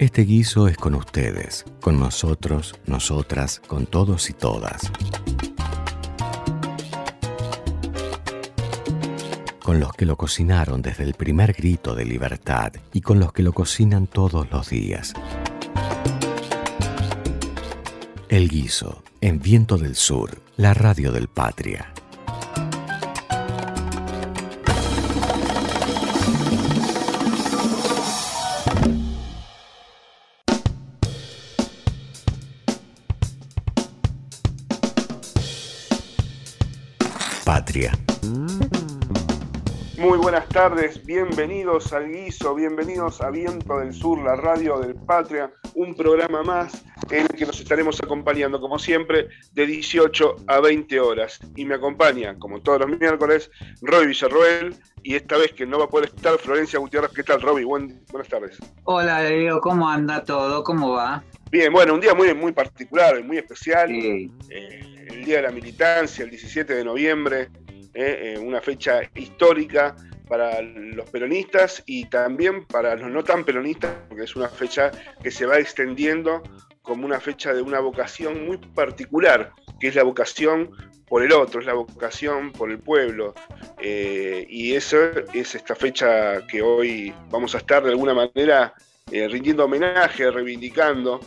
Este guiso es con ustedes, con nosotros, nosotras, con todos y todas. Con los que lo cocinaron desde el primer grito de libertad y con los que lo cocinan todos los días. El guiso, en Viento del Sur, la radio del Patria. Patria. Muy buenas tardes, bienvenidos al Guiso, bienvenidos a Viento del Sur, la radio del Patria, un programa más en el que nos estaremos acompañando, como siempre, de 18 a 20 horas. Y me acompaña, como todos los miércoles, Roy Villarroel, y esta vez que no va a poder estar Florencia Gutiérrez. ¿Qué tal, Roby? buenas tardes. Hola, Leo, ¿cómo anda todo? ¿Cómo va? Bien, bueno, un día muy, muy particular, muy especial. Eh, el Día de la Militancia, el 17 de noviembre, eh, eh, una fecha histórica para los peronistas y también para los no tan peronistas, porque es una fecha que se va extendiendo como una fecha de una vocación muy particular, que es la vocación por el otro, es la vocación por el pueblo. Eh, y eso es esta fecha que hoy vamos a estar de alguna manera rindiendo homenaje, reivindicando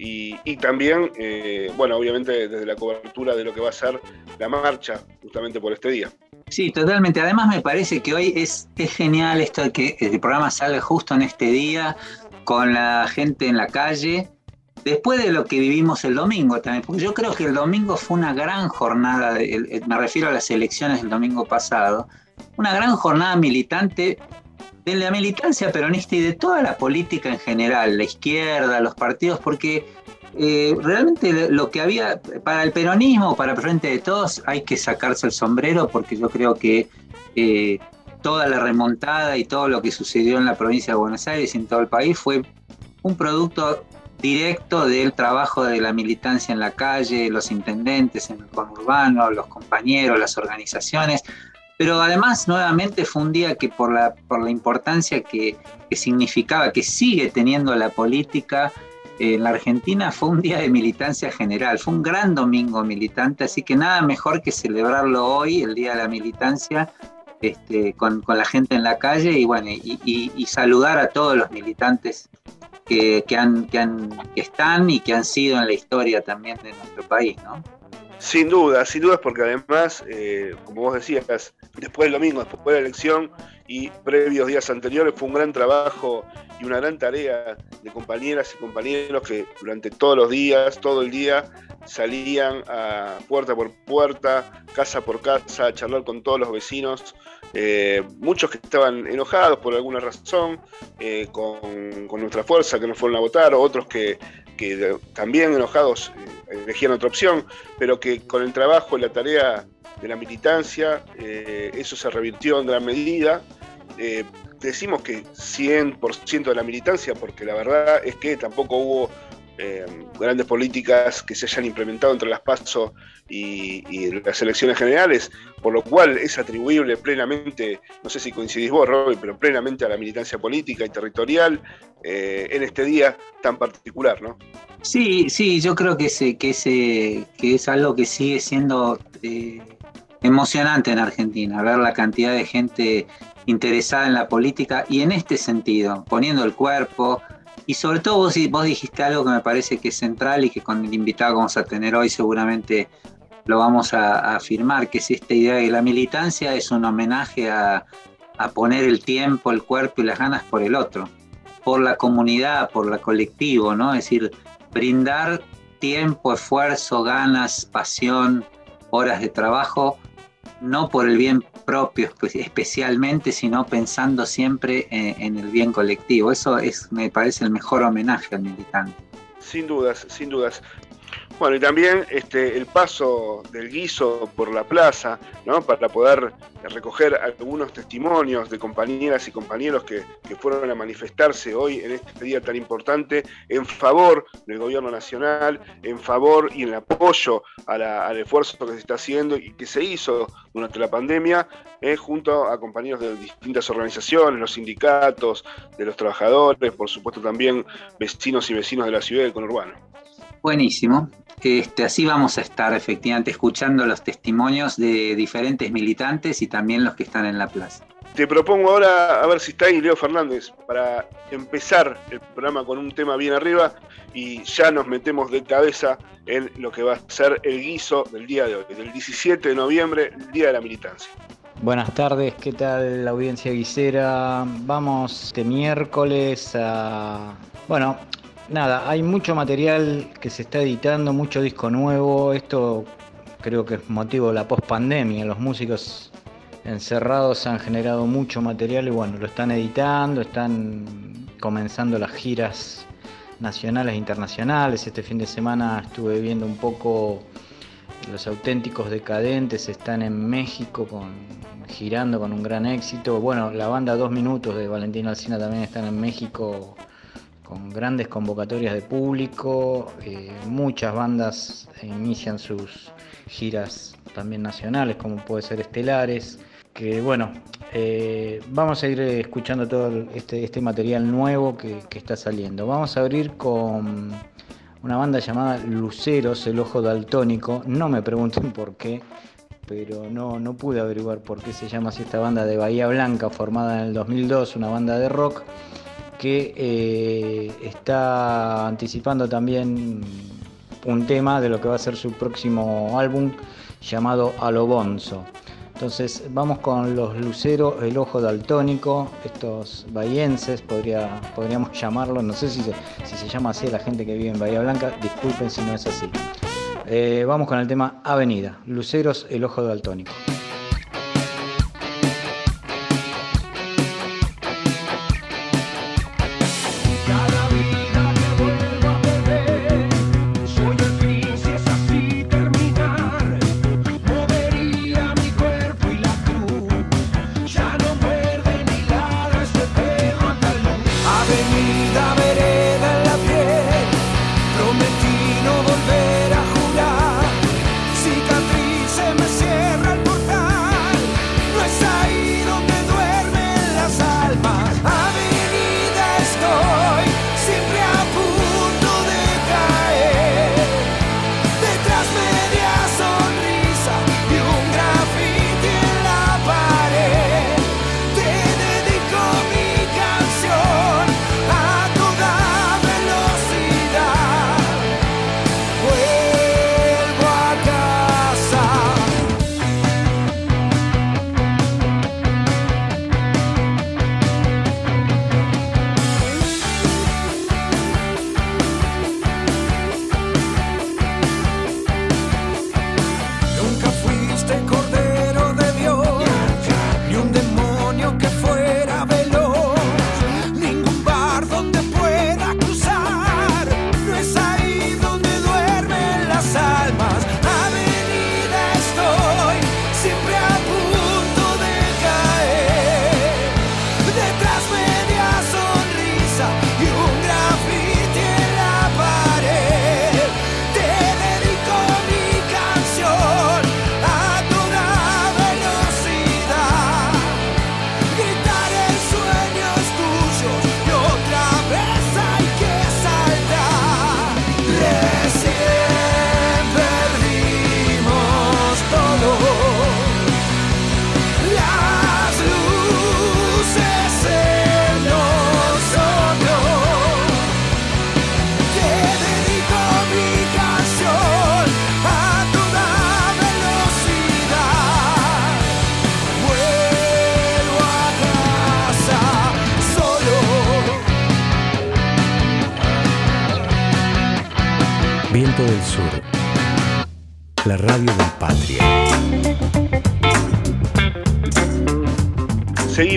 y, también, eh, bueno, obviamente desde la cobertura de lo que va a ser la marcha justamente por este día. Sí, totalmente. Además me parece que hoy es, genial esto de que el programa salga justo en este día, con la gente en la calle, después de lo que vivimos el domingo también, porque yo creo que el domingo fue una gran jornada, me refiero a las elecciones del domingo pasado, una gran jornada militante de la militancia peronista y de toda la política en general, la izquierda, los partidos, porque eh, realmente lo que había para el peronismo, para frente de todos, hay que sacarse el sombrero porque yo creo que eh, toda la remontada y todo lo que sucedió en la provincia de Buenos Aires y en todo el país fue un producto directo del trabajo de la militancia en la calle, los intendentes en el conurbano, los compañeros, las organizaciones, pero además nuevamente fue un día que por la, por la importancia que, significaba, que sigue teniendo la política en la Argentina, fue un día de militancia general, fue un gran domingo militante, así que nada mejor que celebrarlo hoy, el Día de la Militancia, este, con, la gente en la calle y bueno, y, saludar a todos los militantes que, han, que, han, que están y que han sido en la historia también de nuestro país, ¿no? Sin duda, sin duda, porque además, eh, como vos decías, después del domingo, después de la elección y previos días anteriores, fue un gran trabajo y una gran tarea de compañeras y compañeros que durante todos los días, todo el día, salían a puerta por puerta, casa por casa, a charlar con todos los vecinos. Eh, muchos que estaban enojados por alguna razón eh, con, nuestra fuerza, que no fueron a votar, otros que, también enojados elegían otra opción, pero que con el trabajo y la tarea de la militancia, eh, eso se revirtió en gran medida. Eh, decimos que 100% de la militancia, porque la verdad es que tampoco hubo eh, grandes políticas que se hayan implementado entre las PASO y, las elecciones generales, por lo cual es atribuible plenamente, no sé si coincidís vos, Robbie, pero plenamente a la militancia política y territorial en este día tan particular, ¿no? Sí, sí, yo creo que, ese, que, que es algo que sigue siendo eh, emocionante en Argentina, ver la cantidad de gente interesada en la política y en este sentido, poniendo el cuerpo. Y sobre todo vos, vos dijiste algo que me parece que es central y que con el invitado que vamos a tener hoy seguramente lo vamos a, afirmar, que es esta idea de que la militancia es un homenaje a, a poner el tiempo, el cuerpo y las ganas por el otro, por la comunidad, por la colectivo, ¿no? Es decir, brindar tiempo, esfuerzo, ganas, pasión, horas de trabajo, no por el bien propio especialmente, sino pensando siempre en, el bien colectivo. Eso es, me parece, el mejor homenaje al militante. Sin dudas, sin dudas. Bueno, y también este, el paso del guiso por la plaza, ¿no? Para poder recoger algunos testimonios de compañeras y compañeros que, fueron a manifestarse hoy en este día tan importante en favor del gobierno nacional, en favor y en apoyo al esfuerzo que se está haciendo y que se hizo durante la pandemia, eh, junto a compañeros de distintas organizaciones, los sindicatos, de los trabajadores, por supuesto también vecinos y vecinos de la ciudad del conurbano. Buenísimo. Este, así vamos a estar efectivamente escuchando los testimonios de diferentes militantes y también los que están en la plaza. Te propongo ahora, a ver si está ahí Leo Fernández, para empezar el programa con un tema bien arriba y ya nos metemos de cabeza en lo que va a ser el guiso del día de hoy, del 17 de noviembre, el Día de la Militancia. Buenas tardes, ¿qué tal la audiencia guisera? Vamos este miércoles a... Bueno, nada, hay mucho material que se está editando, mucho disco nuevo. Esto creo que es motivo de la post-pandemia. Los músicos encerrados han generado mucho material y bueno, lo están editando, están comenzando las giras nacionales e internacionales. Este fin de semana estuve viendo un poco los auténticos decadentes están en México con, girando con un gran éxito. Bueno, la banda Dos Minutos de Valentín Alcina también están en México con grandes convocatorias de público, eh, muchas bandas inician sus giras también nacionales, como puede ser Estelares, que bueno, eh, vamos a ir escuchando todo este, este material nuevo que, está saliendo. Vamos a abrir con una banda llamada Luceros, el ojo daltónico, no me pregunten por qué, pero no, no pude averiguar por qué se llama así esta banda de Bahía Blanca, formada en el 2002, una banda de rock que eh, está anticipando también un tema de lo que va a ser su próximo álbum llamado Alobonzo. Entonces vamos con los luceros, el ojo daltónico, estos bahienses, podría, podríamos llamarlos, no sé si se, llama así la gente que vive en Bahía Blanca, disculpen si no es así. Eh, vamos con el tema Avenida, Luceros, el ojo daltónico.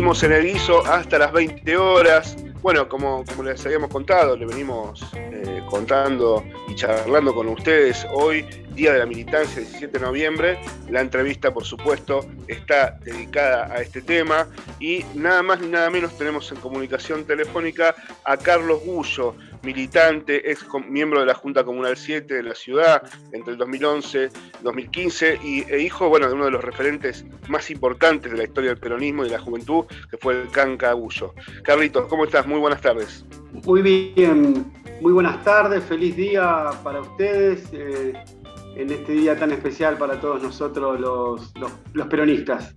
En el guiso hasta las 20 horas. Bueno, como, les habíamos contado, le venimos eh, contando y charlando con ustedes hoy, Día de la Militancia, 17 de noviembre. La entrevista, por supuesto, está dedicada a este tema y nada más ni nada menos tenemos en comunicación telefónica a Carlos Gullo, militante, ex miembro de la Junta Comunal 7 de la ciudad entre el 2011 y 2015 y e hijo bueno, de uno de los referentes más importantes de la historia del peronismo y de la juventud, que fue el Canca Gullo. Carlitos, ¿cómo estás? Muy buenas tardes. Muy bien, muy buenas tardes, feliz día para ustedes. Eh, en este día tan especial para todos nosotros los, los, peronistas.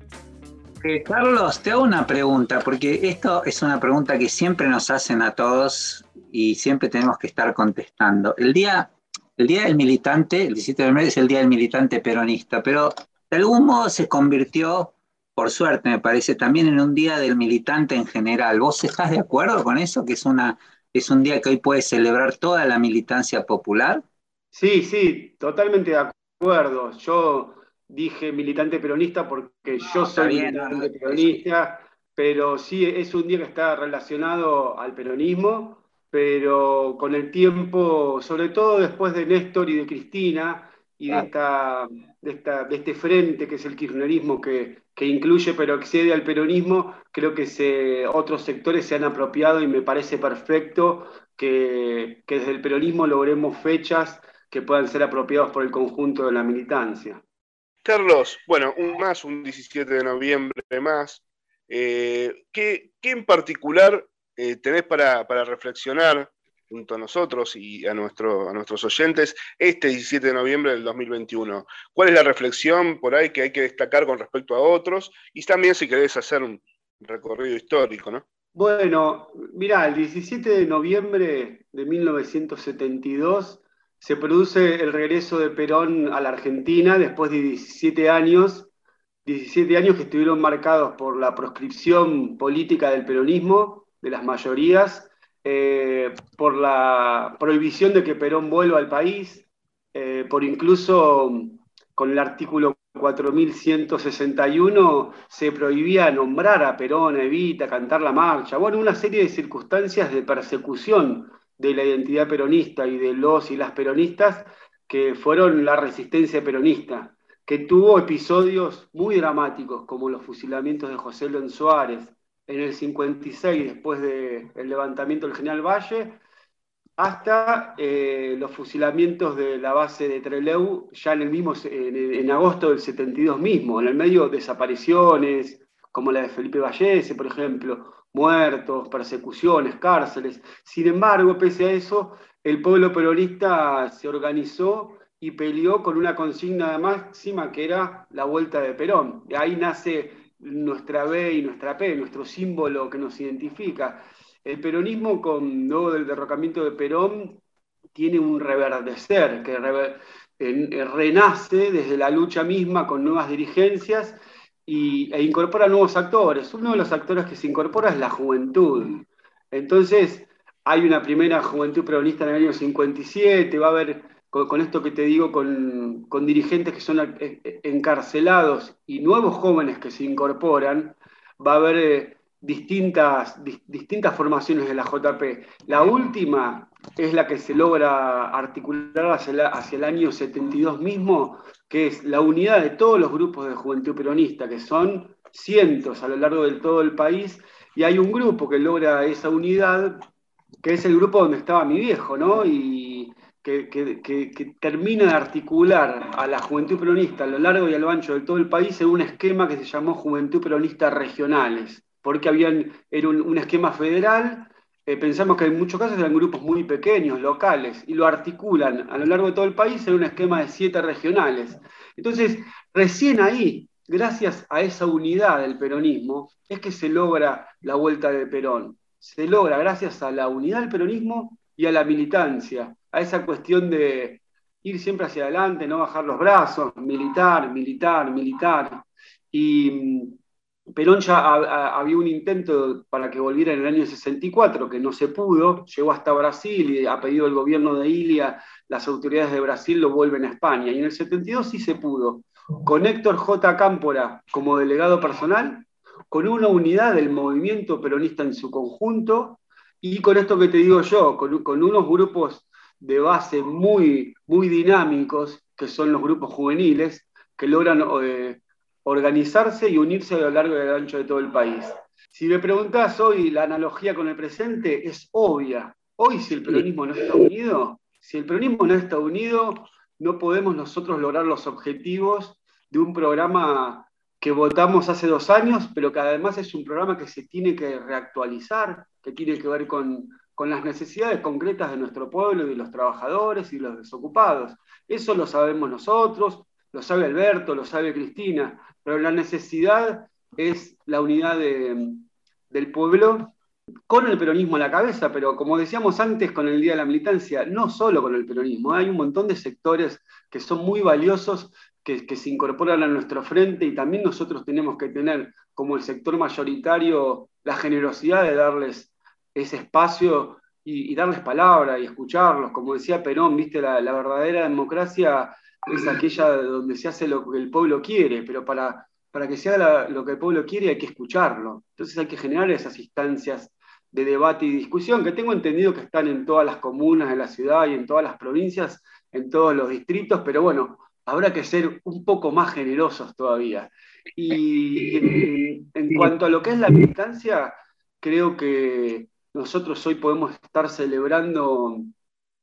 Eh, Carlos, te hago una pregunta, porque esto es una pregunta que siempre nos hacen a todos y siempre tenemos que estar contestando. El día, el día del militante, el 17 de noviembre es el día del militante peronista, pero de algún modo se convirtió, por suerte me parece, también en un día del militante en general. ¿Vos estás de acuerdo con eso? Que es, una, es un día que hoy puede celebrar toda la militancia popular. Sí, sí, totalmente de acuerdo. Yo dije militante peronista porque yo soy militante peronista, pero sí es un día que está relacionado al peronismo pero con el tiempo, sobre todo después de Néstor y de Cristina, y de, esta, de, este frente que es el kirchnerismo, que, incluye pero excede al peronismo, creo que se, otros sectores se han apropiado y me parece perfecto que, desde el peronismo logremos fechas que puedan ser apropiadas por el conjunto de la militancia. Carlos, bueno, un más, un 17 de noviembre más. Eh, ¿qué, ¿Qué en particular eh, tenés para, reflexionar junto a nosotros y a, nuestro, a nuestros oyentes este 17 de noviembre del 2021. ¿Cuál es la reflexión por ahí que hay que destacar con respecto a otros? Y también si querés hacer un recorrido histórico, ¿no? Bueno, mirá, el 17 de noviembre de 1972 se produce el regreso de Perón a la Argentina después de 17 años, 17 años que estuvieron marcados por la proscripción política del peronismo, de las mayorías, eh, por la prohibición de que Perón vuelva al país, eh, por incluso con el artículo 4161 se prohibía nombrar a Perón, a Evita, cantar la marcha, bueno, una serie de circunstancias de persecución de la identidad peronista y de los y las peronistas que fueron la resistencia peronista, que tuvo episodios muy dramáticos como los fusilamientos de José León Suárez, en el 56, después del levantamiento del general Valle, hasta eh, los fusilamientos de la base de Trelew, ya en, el mismo, en, agosto del 72 mismo, en el medio desapariciones, como la de Felipe Vallese, por ejemplo, muertos, persecuciones, cárceles. Sin embargo, pese a eso, el pueblo peronista se organizó y peleó con una consigna máxima que era la vuelta de Perón. De ahí nace nuestra B y nuestra P, nuestro símbolo que nos identifica. El peronismo, con, luego del derrocamiento de Perón, tiene un reverdecer que eh, renace desde la lucha misma con nuevas dirigencias y, e incorpora nuevos actores. Uno de los actores que se incorpora es la juventud. Entonces, hay una primera juventud peronista en el año 57, va a haber con, esto que te digo, con, dirigentes que son eh, encarcelados y nuevos jóvenes que se incorporan, va a haber eh, distintas, formaciones de la JP. La última es la que se logra articular hacia, el año 72 mismo, que es la unidad de todos los grupos de juventud peronista, que son cientos a lo largo de todo el país, y hay un grupo que logra esa unidad, que es el grupo donde estaba mi viejo, ¿no? Que, termina de articular a la juventud peronista a lo largo y a lo ancho de todo el país en un esquema que se llamó Juventud Peronista Regionales, porque habían, era un, esquema federal, eh, pensamos que en muchos casos eran grupos muy pequeños, locales, y lo articulan a lo largo de todo el país en un esquema de siete regionales. Entonces, recién ahí, gracias a esa unidad del peronismo, es que se logra la vuelta de Perón. Se logra gracias a la unidad del peronismo y a la militancia, a esa cuestión de ir siempre hacia adelante, no bajar los brazos, militar, militar, militar. Y mm, Perón ya había un intento para que volviera en el año 64, que no se pudo, llegó hasta Brasil y ha pedido el gobierno de Ilia, las autoridades de Brasil lo vuelven a España. Y en el 72 sí se pudo, con Héctor J. Cámpora como delegado personal, con una unidad del movimiento peronista en su conjunto y con esto que te digo yo, con, unos grupos de base muy, muy dinámicos, que son los grupos juveniles, que logran eh, organizarse y unirse a lo largo y a lo ancho de todo el país. Si me preguntás hoy la analogía con el presente, es obvia. Hoy si el peronismo no está unido, si el peronismo no está unido, no podemos nosotros lograr los objetivos de un programa que votamos hace dos años, pero que además es un programa que se tiene que reactualizar, que tiene que ver con, las necesidades concretas de nuestro pueblo y de los trabajadores y los desocupados. Eso lo sabemos nosotros, lo sabe Alberto, lo sabe Cristina, pero la necesidad es la unidad del pueblo con el peronismo a la cabeza, pero como decíamos antes con el Día de la Militancia, no solo con el peronismo, hay un montón de sectores que son muy valiosos que, se incorporan a nuestro frente y también nosotros tenemos que tener como el sector mayoritario la generosidad de darles ese espacio y, darles palabra y escucharlos. Como decía Perón, viste, la, verdadera democracia es aquella donde se hace lo que el pueblo quiere, pero para, para que se haga lo que el pueblo quiere hay que escucharlo. Entonces hay que generar esas instancias de debate y discusión que tengo entendido que están en todas las comunas de la ciudad y en todas las provincias, en todos los distritos, pero bueno, habrá que ser un poco más generosos todavía. Y en, cuanto a lo que es la militancia, creo que nosotros hoy podemos estar celebrando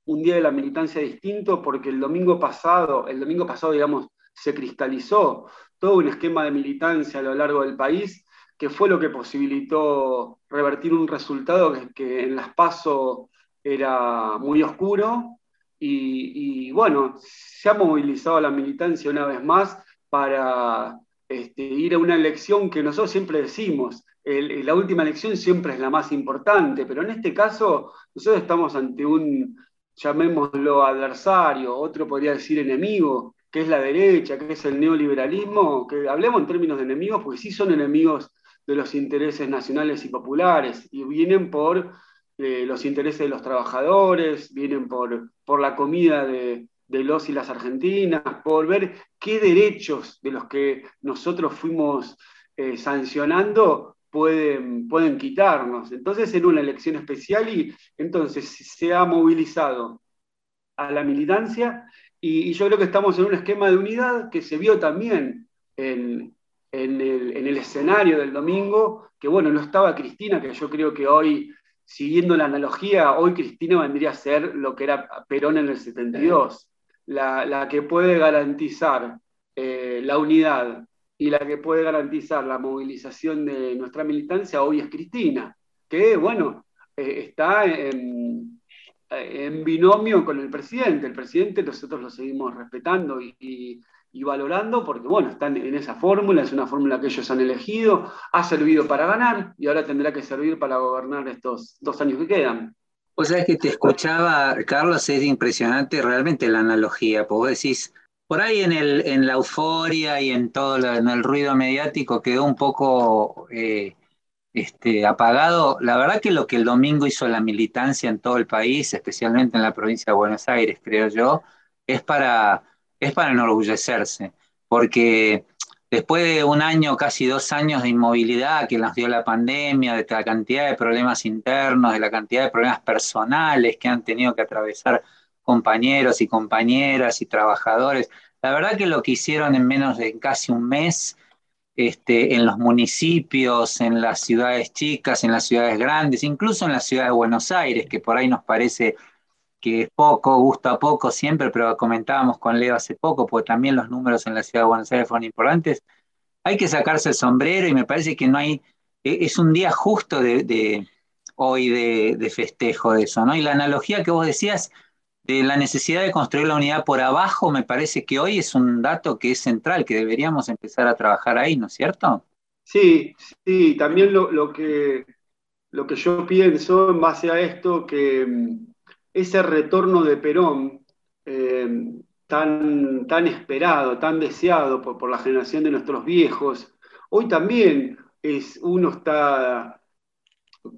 un día de la militancia distinto porque el domingo pasado, el domingo pasado, digamos, se cristalizó todo un esquema de militancia a lo largo del país que fue lo que posibilitó revertir un resultado que, en las PASO era muy oscuro y, bueno, se ha movilizado la militancia una vez más para este, ir a una elección que nosotros siempre decimos, la última elección siempre es la más importante, pero en este caso nosotros estamos ante un, llamémoslo adversario, otro podría decir enemigo, que es la derecha, que es el neoliberalismo, que hablemos en términos de enemigos, porque sí son enemigos de los intereses nacionales y populares, y vienen por los intereses de los trabajadores, vienen por, por la comida de, los y las argentinas, por ver qué derechos de los que nosotros fuimos eh, sancionando pueden, pueden quitarnos. Entonces, en una elección especial y entonces se ha movilizado a la militancia y, yo creo que estamos en un esquema de unidad que se vio también en el escenario del domingo, que bueno, no estaba Cristina, que yo creo que hoy siguiendo la analogía, hoy Cristina vendría a ser lo que era Perón en el 72, la, que puede garantizar eh, la unidad y la que puede garantizar la movilización de nuestra militancia, hoy es Cristina, que bueno, eh, está en, binomio con el presidente. El presidente nosotros lo seguimos respetando y y valorando, porque bueno, están en esa fórmula, es una fórmula que ellos han elegido, ha servido para ganar y ahora tendrá que servir para gobernar estos dos años que quedan. Sabés que te escuchaba, Carlos, es impresionante realmente la analogía, porque vos por ahí en, el, en la euforia y en todo el ruido mediático quedó un poco eh, este, apagado. La verdad que lo que el domingo hizo la militancia en todo el país, especialmente en la provincia de Buenos Aires, creo yo, es para es para enorgullecerse, porque después de un año, casi dos años de inmovilidad que nos dio la pandemia, de la cantidad de problemas internos, de la cantidad de problemas personales que han tenido que atravesar compañeros y compañeras y trabajadores, la verdad que lo que hicieron en menos de casi un mes, este, en los municipios, en las ciudades chicas, en las ciudades grandes, incluso en la ciudad de Buenos Aires, que por ahí nos parece que es poco, gusta poco siempre, pero comentábamos con Leo hace poco, porque también los números en la ciudad de Buenos Aires fueron importantes, hay que sacarse el sombrero y me parece que no hay, e, es un día justo de, hoy de, festejo de eso, ¿no? Y la analogía que vos decías de la necesidad de construir la unidad por abajo, me parece que hoy es un dato que es central, que deberíamos empezar a trabajar ahí, ¿no es cierto? Sí, sí, también lo, que, lo que yo pienso en base a esto, que ese retorno de Perón eh, tan, tan esperado, tan deseado por, la generación de nuestros viejos, hoy también es, uno está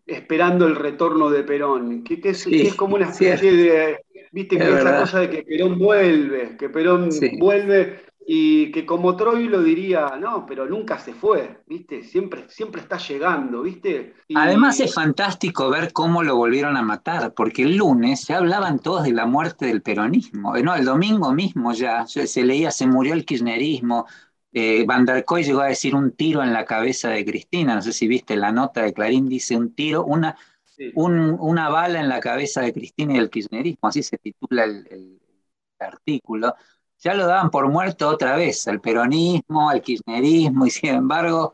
esperando el retorno de Perón, que, es, como una especie de, viste, que esa cosa de que Perón vuelve, que Perón vuelve, y que como Troilo diría, no, pero nunca se fue, ¿viste? Siempre, siempre está llegando, ¿viste? Además es fantástico ver cómo lo volvieron a matar, porque el lunes se hablaban todos de la muerte del peronismo, no, el domingo mismo ya se leía, se murió el kirchnerismo, eh, Van der Koy llegó a decir un tiro en la cabeza de Cristina, no sé si viste la nota de Clarín, dice un tiro, una, una bala en la cabeza de Cristina y el kirchnerismo, así se titula el artículo ya lo daban por muerto otra vez, el peronismo, el kirchnerismo, y sin embargo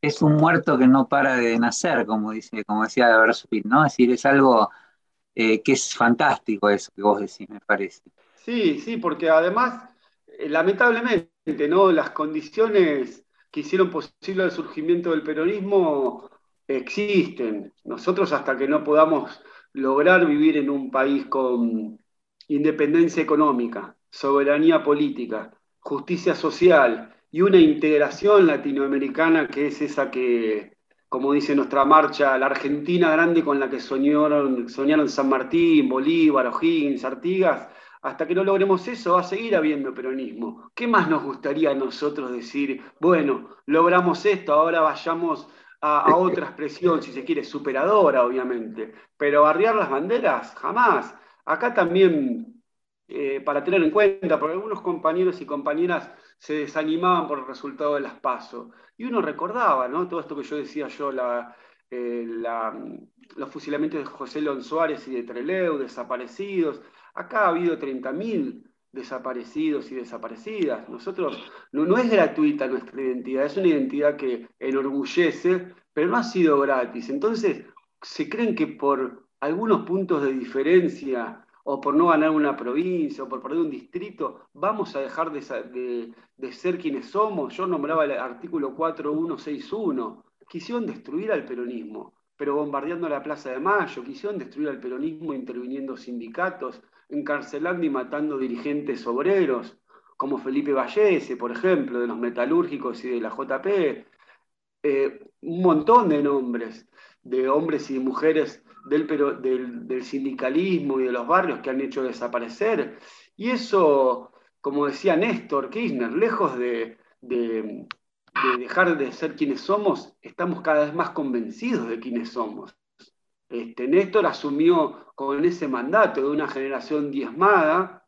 es un muerto que no para de nacer, como, dice, como decía Bersuit, ¿no? Es decir, es algo eh, que es fantástico eso que vos decís, me parece. Sí, sí, porque además, eh, lamentablemente, ¿no? Las condiciones que hicieron posible el surgimiento del peronismo existen. Nosotros hasta que no podamos lograr vivir en un país con independencia económica, soberanía política, justicia social y una integración latinoamericana que es esa que, como dice nuestra marcha, la Argentina grande con la que soñaron, soñaron San Martín, Bolívar, O'Higgins, Artigas, hasta que no logremos eso va a seguir habiendo peronismo. ¿Qué más nos gustaría a nosotros decir, bueno, logramos esto, ahora vayamos a, otra expresión, si se quiere, superadora, obviamente, pero arriar las banderas, jamás. Acá también eh, para tener en cuenta, porque algunos compañeros y compañeras se desanimaban por el resultado de las PASO. Y uno recordaba, ¿no? Todo esto que yo decía yo, eh, los fusilamientos de José León Suárez y de Treleu, desaparecidos. Acá ha habido 30.000 desaparecidos y desaparecidas. Nosotros, no, no es gratuita nuestra identidad, es una identidad que enorgullece, pero no ha sido gratis. Entonces, se creen que por algunos puntos de diferencia o por no ganar una provincia, o por perder un distrito, vamos a dejar de, ser quienes somos. Yo nombraba el artículo 4161. Quisieron destruir al peronismo, pero bombardeando la Plaza de Mayo, quisieron destruir al peronismo interviniendo sindicatos, encarcelando y matando dirigentes obreros, como Felipe Vallese, por ejemplo, de los metalúrgicos y de la JP. Eh, un montón de nombres de hombres y mujeres del, del, sindicalismo y de los barrios que han hecho desaparecer. Y eso, como decía Néstor Kirchner, lejos de, dejar de ser quienes somos, estamos cada vez más convencidos de quienes somos. Este, Néstor asumió con ese mandato de una generación diezmada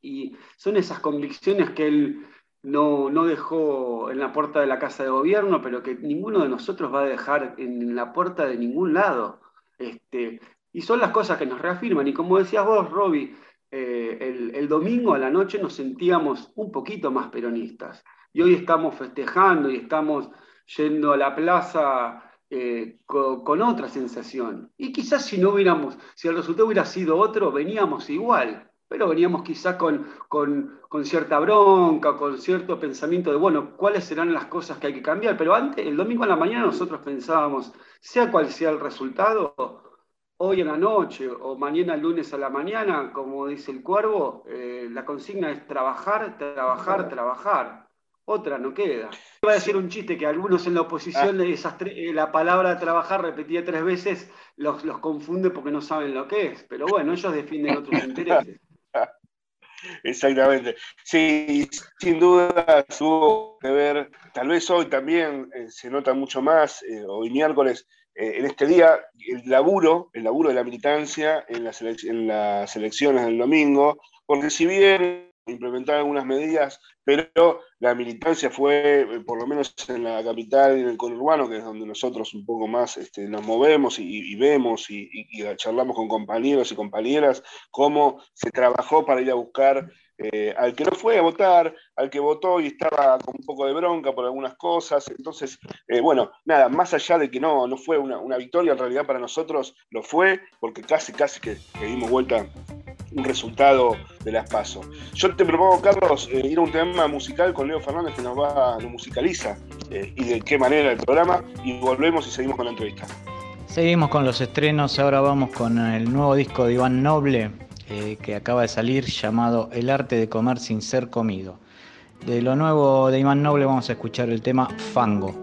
y son esas convicciones que él no, no, dejó en la puerta de la Casa de Gobierno, pero que ninguno de nosotros va a dejar en la puerta de ningún lado. Este, y son las cosas que nos reafirman. Y como decías vos, Roby, eh, el, domingo a la noche nos sentíamos un poquito más peronistas. Y hoy estamos festejando y estamos yendo a la plaza eh, con, otra sensación. Y quizás si no hubiéramos, si el resultado hubiera sido otro, veníamos igual. Pero veníamos quizás con, con, con, cierta bronca, con cierto pensamiento de, bueno, ¿cuáles serán las cosas que hay que cambiar? Pero antes, el domingo a la mañana nosotros pensábamos, sea cual sea el resultado, hoy en la noche o mañana lunes a la mañana, como dice el cuervo, eh, la consigna es trabajar, trabajar, trabajar. Otra no queda. Iba a decir un chiste que algunos en la oposición ah. esas eh, la palabra trabajar repetía tres veces, los, los confunde porque no saben lo que es. Pero bueno, ellos defienden otros intereses. Exactamente. Sí, sin duda tuvo que ver, tal vez hoy también eh, se nota mucho más, eh, hoy miércoles, eh, en este día, el laburo, el laburo de la militancia en las, en las elecciones del domingo, porque si bien implementar algunas medidas, pero la militancia fue, eh, por lo menos en la capital y en el conurbano, que es donde nosotros un poco más este, nos movemos y, vemos y, charlamos con compañeros y compañeras, cómo se trabajó para ir a buscar eh, al que no fue a votar, al que votó y estaba con un poco de bronca por algunas cosas. Entonces, eh, bueno, nada, más allá de que no, no fue una, victoria, en realidad para nosotros lo fue, porque casi, casi que, dimos vuelta un resultado de las PASO. Yo te propongo, Carlos, eh, ir a un tema musical con Leo Fernández que nos va, lo musicaliza y de qué manera el programa, y volvemos y seguimos con la entrevista. Seguimos con los estrenos, ahora vamos con el nuevo disco de Iván Noble, eh, que acaba de salir, llamado El arte de comer sin ser comido. De lo nuevo de Iván Noble vamos a escuchar el tema Fango.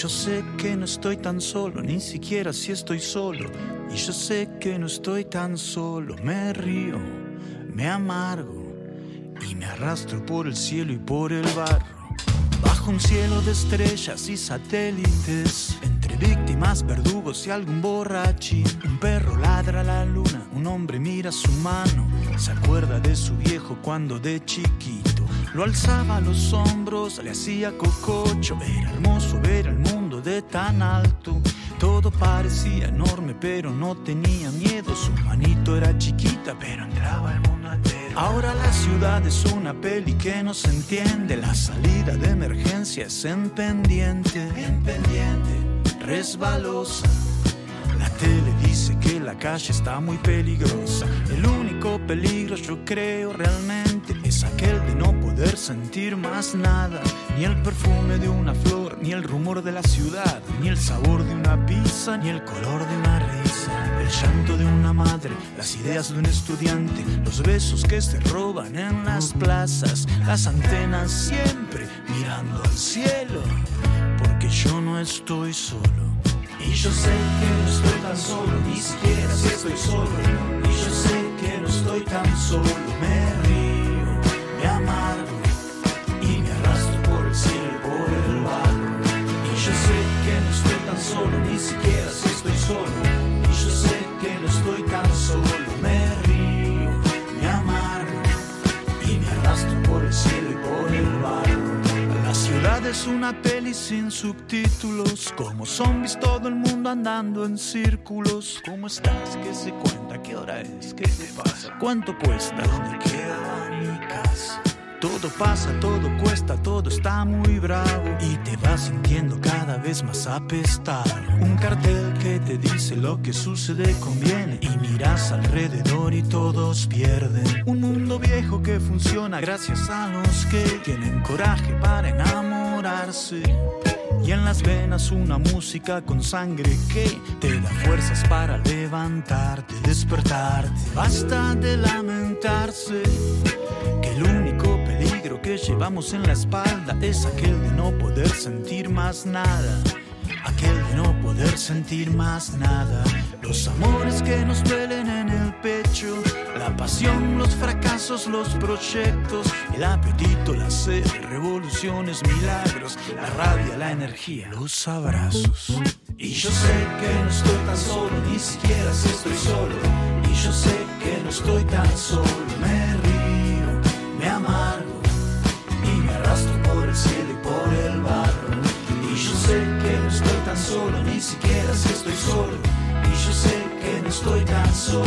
yo sé que no estoy tan solo, ni siquiera si estoy solo. Y yo sé que no estoy tan solo, me río, me amargo y me arrastro por el cielo y por el barro. Un cielo de estrellas y satélites, entre víctimas, verdugos y algún borrachín. Un perro ladra a la luna, un hombre mira su mano, se acuerda de su viejo cuando de chiquito lo alzaba a los hombros, le hacía cococho. Era hermoso ver el mundo de tan alto. Todo parecía enorme, pero no tenía miedo. Su manito era chiquita, pero entraba el mundo. Ahora la ciudad es una peli que no se entiende. La salida de emergencia es en pendiente, en pendiente, resbalosa. La tele dice que la calle está muy peligrosa. El único peligro, yo creo realmente, es aquel de no poder sentir más nada. Ni el perfume de una flor, ni el rumor de la ciudad, ni el sabor de una pizza, ni el color de una risa. El llanto de una madre, las ideas de un estudiante, los besos que se roban en las plazas, las antenas siempre mirando al cielo. Porque yo no estoy solo. Y yo sé que no estoy tan solo, ni siquiera si estoy solo. Y yo sé que no estoy tan solo, me río, me amargo y me arrastro por el cielo y por el barro. Y yo sé que no estoy tan solo, ni siquiera si estoy solo. Es una peli sin subtítulos, como zombies todo el mundo andando en círculos. ¿Cómo estás? ¿Qué se cuenta? ¿Qué hora es? ¿Qué te pasa? ¿Cuánto cuesta? ¿Dónde queda mi casa? Todo pasa, todo cuesta, todo está muy bravo y te vas sintiendo cada vez más apestado. Un cartel que te dice lo que sucede conviene y miras alrededor y todos pierden. Un mundo viejo que funciona gracias a los que tienen coraje para Y en las venas una música con sangre que te da fuerzas para levantarte, despertarte. Basta de lamentarse que el único peligro que llevamos en la espalda es aquel de no poder sentir más nada. Aquel de no poder sentir más nada. Los amores que nos duelen en el pecho. La pasión, los fracasos, los proyectos. El apetito, la sed, revoluciones, milagros. La rabia, la energía, los abrazos. Y yo sé que no estoy tan solo, ni siquiera si estoy solo. Y yo sé que no estoy tan solo. Me río, me amargo solo. Y yo sé que no estoy tan solo,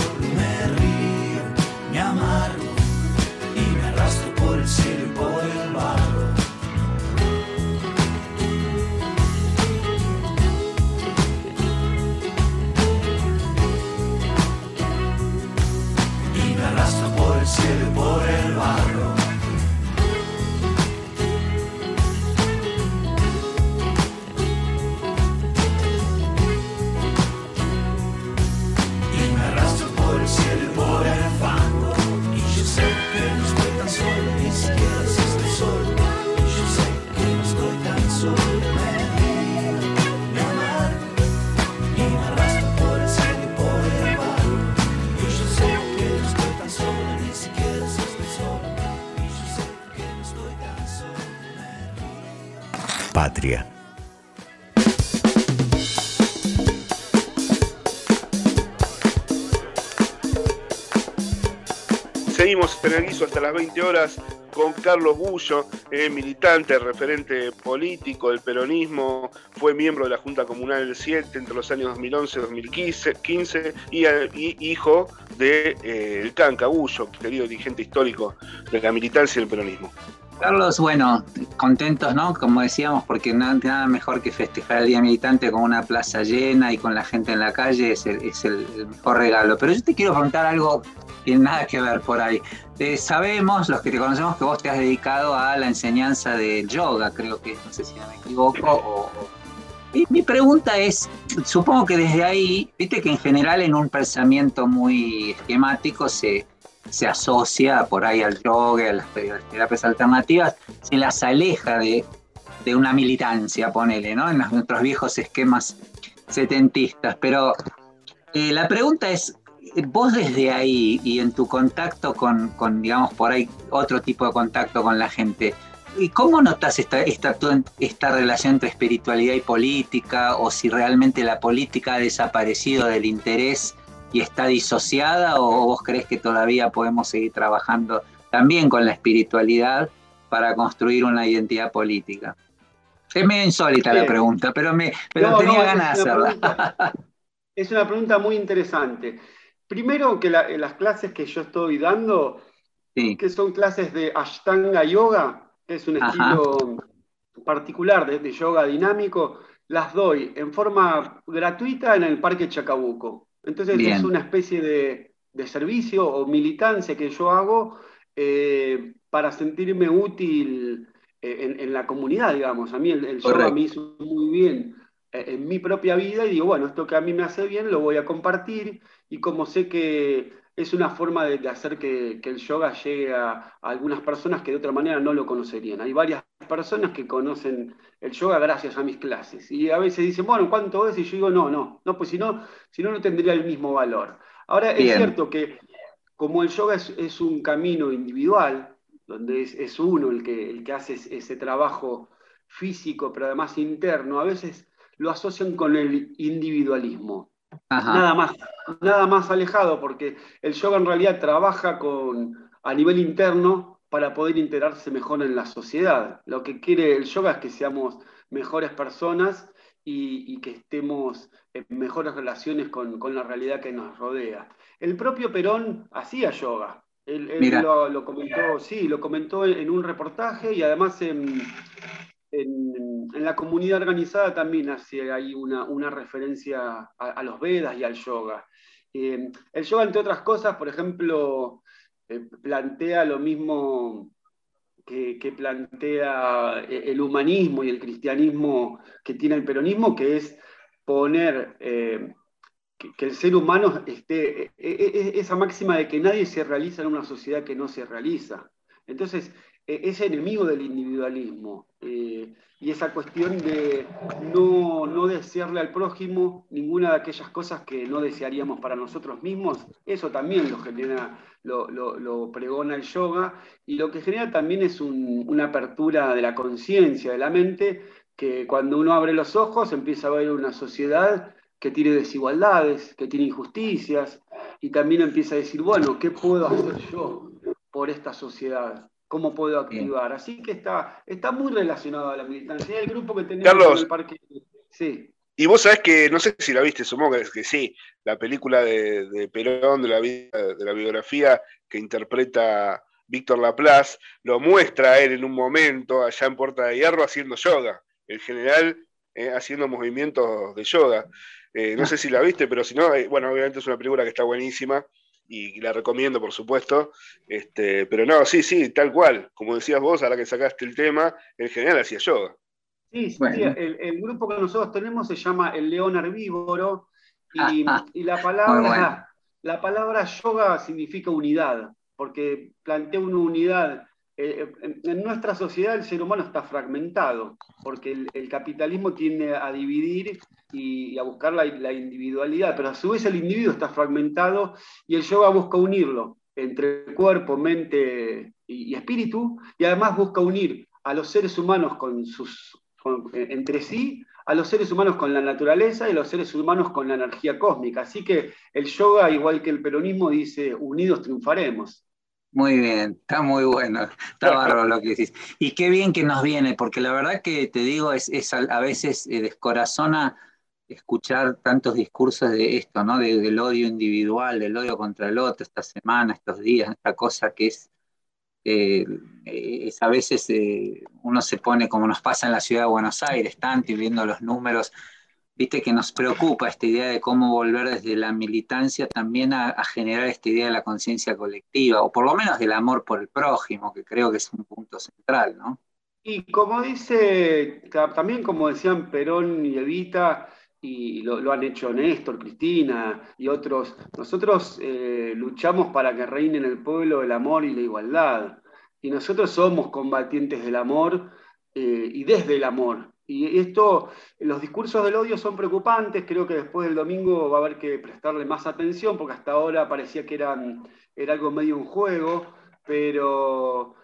Guiso hasta las 20 horas con Carlos Bullo, eh, militante, referente político del peronismo, fue miembro de la Junta Comunal del 7 entre los años 2011 y 2015 y, y hijo de eh, Canca Bullo, querido dirigente histórico de la militancia y el peronismo. Carlos, bueno, contentos, ¿no? Como decíamos, porque nada, nada mejor que festejar el Día Militante con una plaza llena y con la gente en la calle es el, mejor regalo. Pero yo te quiero preguntar algo tiene nada que ver por ahí. Sabemos, los que te conocemos, que vos te has dedicado a la enseñanza de yoga, creo que, no sé si no me equivoco. Y mi pregunta es, supongo que desde ahí, viste que en general en un pensamiento muy esquemático se, se asocia por ahí al yoga, a las terapias alternativas, se las aleja de, de una militancia, ponele, ¿no? En nuestros viejos esquemas setentistas. Pero eh, la pregunta es, vos desde ahí y en tu contacto con, con, digamos, por ahí otro tipo de contacto con la gente, ¿y cómo notas esta, esta, esta relación entre espiritualidad y política? O si realmente la política ha desaparecido del interés y está disociada, o vos crees que todavía podemos seguir trabajando también con la espiritualidad para construir una identidad política? Es medio insólita la pregunta, pero, me, pero tenía ganas de hacerla. es una pregunta muy interesante. Primero que las clases que yo estoy dando, que son clases de Ashtanga Yoga, que es un estilo particular de, yoga dinámico, las doy en forma gratuita en el Parque Chacabuco. Entonces es una especie de, servicio o militancia que yo hago eh, para sentirme útil eh, en, la comunidad, digamos. A mí el, yoga me hizo muy bien en mi propia vida y digo, bueno, esto que a mí me hace bien lo voy a compartir y como sé que es una forma de, hacer que, el yoga llegue a, algunas personas que de otra manera no lo conocerían. Hay varias personas que conocen el yoga gracias a mis clases y a veces dicen, bueno, ¿cuánto es? Y yo digo, no, no, no, pues si no, si no, no tendría el mismo valor. Ahora, es cierto que como el yoga es un camino individual, donde es, uno el que, el que hace ese trabajo físico, pero además interno, a veces lo asocian con el individualismo. Nada más, nada más alejado, porque el yoga en realidad trabaja con, a nivel interno para poder integrarse mejor en la sociedad. Lo que quiere el yoga es que seamos mejores personas y, que estemos en mejores relaciones con, con, la realidad que nos rodea. El propio Perón hacía yoga, él, lo, comentó, sí, lo comentó en un reportaje y además en, la comunidad organizada también hace ahí una, referencia a, los Vedas y al yoga. Eh, el yoga, entre otras cosas, por ejemplo, eh, plantea lo mismo que, plantea el humanismo y el cristianismo que tiene el peronismo, que es poner eh, que, el ser humano esté, e, e, e, esa máxima de que nadie se realiza en una sociedad que no se realiza. Entonces, es enemigo del individualismo eh, y esa cuestión de no, desearle al prójimo ninguna de aquellas cosas que no desearíamos para nosotros mismos, eso también lo genera, lo, pregona el yoga y lo que genera también es una apertura de la conciencia, de la mente, que cuando uno abre los ojos empieza a ver una sociedad que tiene desigualdades, que tiene injusticias, y también empieza a decir, bueno, ¿qué puedo hacer yo por esta sociedad? ¿Cómo puedo activar? Así que está, está muy relacionado a la militancia. El grupo que tenemos en el parque. Sí. Y vos sabés que, no sé si la viste, supongo que, que sí, la película de, Perón, de la, vida, de la biografía que interpreta Víctor Laplace, lo muestra él en un momento allá en Puerta de Hierro haciendo yoga. El general eh, haciendo movimientos de yoga. Eh, no sé si la viste, pero si no, eh, bueno, obviamente es una película que está buenísima y la recomiendo, por supuesto. Este, pero no, sí, sí, tal cual. Como decías vos, ahora que sacaste el tema, en general hacía yoga. Sí, sí, el, grupo que nosotros tenemos se llama El León Herbívoro y, y la, palabra, la palabra yoga significa unidad, porque plantea una unidad eh, en nuestra sociedad el ser humano está fragmentado, porque el, capitalismo tiende a dividir y, a buscar la, individualidad, pero a su vez el individuo está fragmentado y el yoga busca unirlo entre cuerpo, mente y, espíritu, y además busca unir a los seres humanos sus, entre sí, a los seres humanos con la naturaleza y a los seres humanos con la energía cósmica. Así que el yoga, igual que el peronismo, dice, unidos triunfaremos. Muy bien, está muy bueno, está bárbaro lo que decís. Y qué bien que nos viene, porque la verdad que te digo, es, a, veces eh, descorazona escuchar tantos discursos de esto, ¿no? del odio individual, del odio contra el otro, esta semana, estos días, esta cosa que es, eh, es a veces eh, uno se pone como nos pasa en la ciudad de Buenos Aires, tanto y viendo los números viste que nos preocupa esta idea de cómo volver desde la militancia también a, generar esta idea de la conciencia colectiva, o por lo menos del amor por el prójimo, que creo que es un punto central, ¿no? Y como dice, también como decían Perón y Evita, y lo, han hecho Néstor, Cristina y otros, nosotros eh, luchamos para que reine en el pueblo el amor y la igualdad. Y nosotros somos combatientes del amor eh, y desde el amor. Y esto, los discursos del odio son preocupantes, creo que después del domingo va a haber que prestarle más atención, porque hasta ahora parecía que eran, era algo medio un juego, pero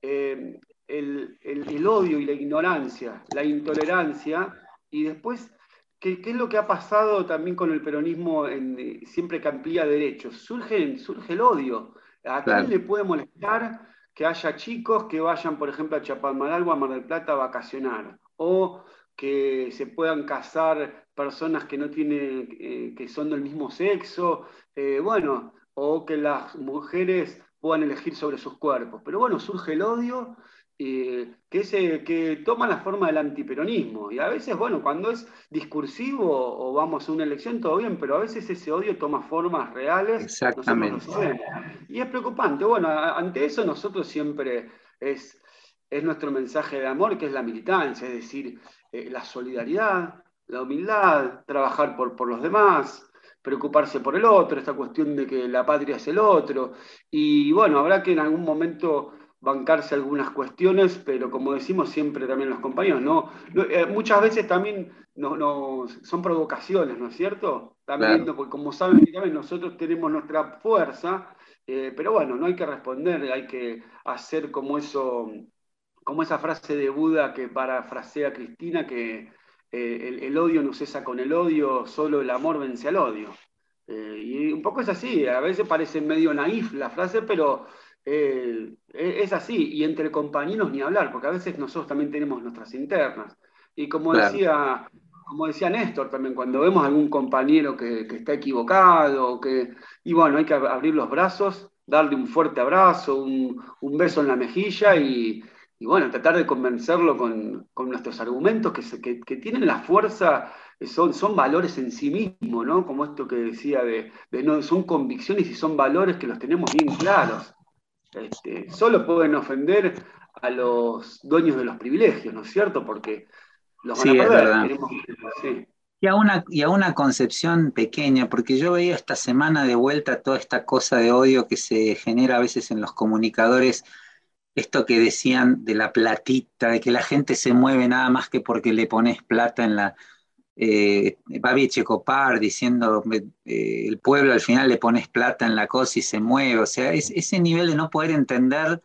eh, el, odio y la ignorancia, la intolerancia, y después, ¿qué, es lo que ha pasado también con el peronismo en, siempre que amplía derechos? Surge, surge el odio. ¿A quién le puede molestar que haya chicos que vayan, por ejemplo, a Chapalmalal o a Mar del Plata a vacacionar? O que se puedan casar personas que no tienen, eh, que son del mismo sexo, eh, bueno, o que las mujeres puedan elegir sobre sus cuerpos. Pero bueno, surge el odio eh, que, ese, que toma la forma del antiperonismo. Y a veces, bueno, cuando es discursivo o vamos a una elección, todo bien, pero a veces ese odio toma formas reales. Exactamente. Y es preocupante. Bueno, ante eso nosotros siempre es, es nuestro mensaje de amor, que es la militancia, es decir, eh, la solidaridad, la humildad, trabajar por, por los demás, preocuparse por el otro, esta cuestión de que la patria es el otro. Y bueno, habrá que en algún momento bancarse algunas cuestiones, pero como decimos siempre también los compañeros, ¿no? Eh, muchas veces también no, son provocaciones, ¿no es cierto? También, porque como saben, nosotros tenemos nuestra fuerza, eh, pero bueno, no hay que responder, hay que hacer como eso, como esa frase de Buda que parafrasea Cristina, que eh, el, odio no cesa con el odio, solo el amor vence al odio. y un poco es así, a veces parece medio naif la frase, pero eh, es así, y entre compañeros ni hablar, porque a veces nosotros también tenemos nuestras internas. Y como decía, como decía Néstor también, cuando vemos algún compañero que, está equivocado, que, y bueno, hay que abrir los brazos, darle un fuerte abrazo, un, beso en la mejilla y, bueno, tratar de convencerlo con, nuestros argumentos que, que, tienen la fuerza, son, son valores en sí mismos, ¿no? Como esto que decía de, de no, son convicciones y son valores que los tenemos bien claros. Este, solo pueden ofender a los dueños de los privilegios, ¿no es cierto? Porque los van a perder. Y a, una, y a una concepción pequeña, porque yo veía esta semana de vuelta toda esta cosa de odio que se genera a veces en los comunicadores, esto que decían de la platita, de que la gente se mueve nada más que porque le pones plata en la, eh, Babi Checopar diciendo eh, el pueblo al final le pones plata en la cosa y se mueve, o sea, ese nivel de no poder entender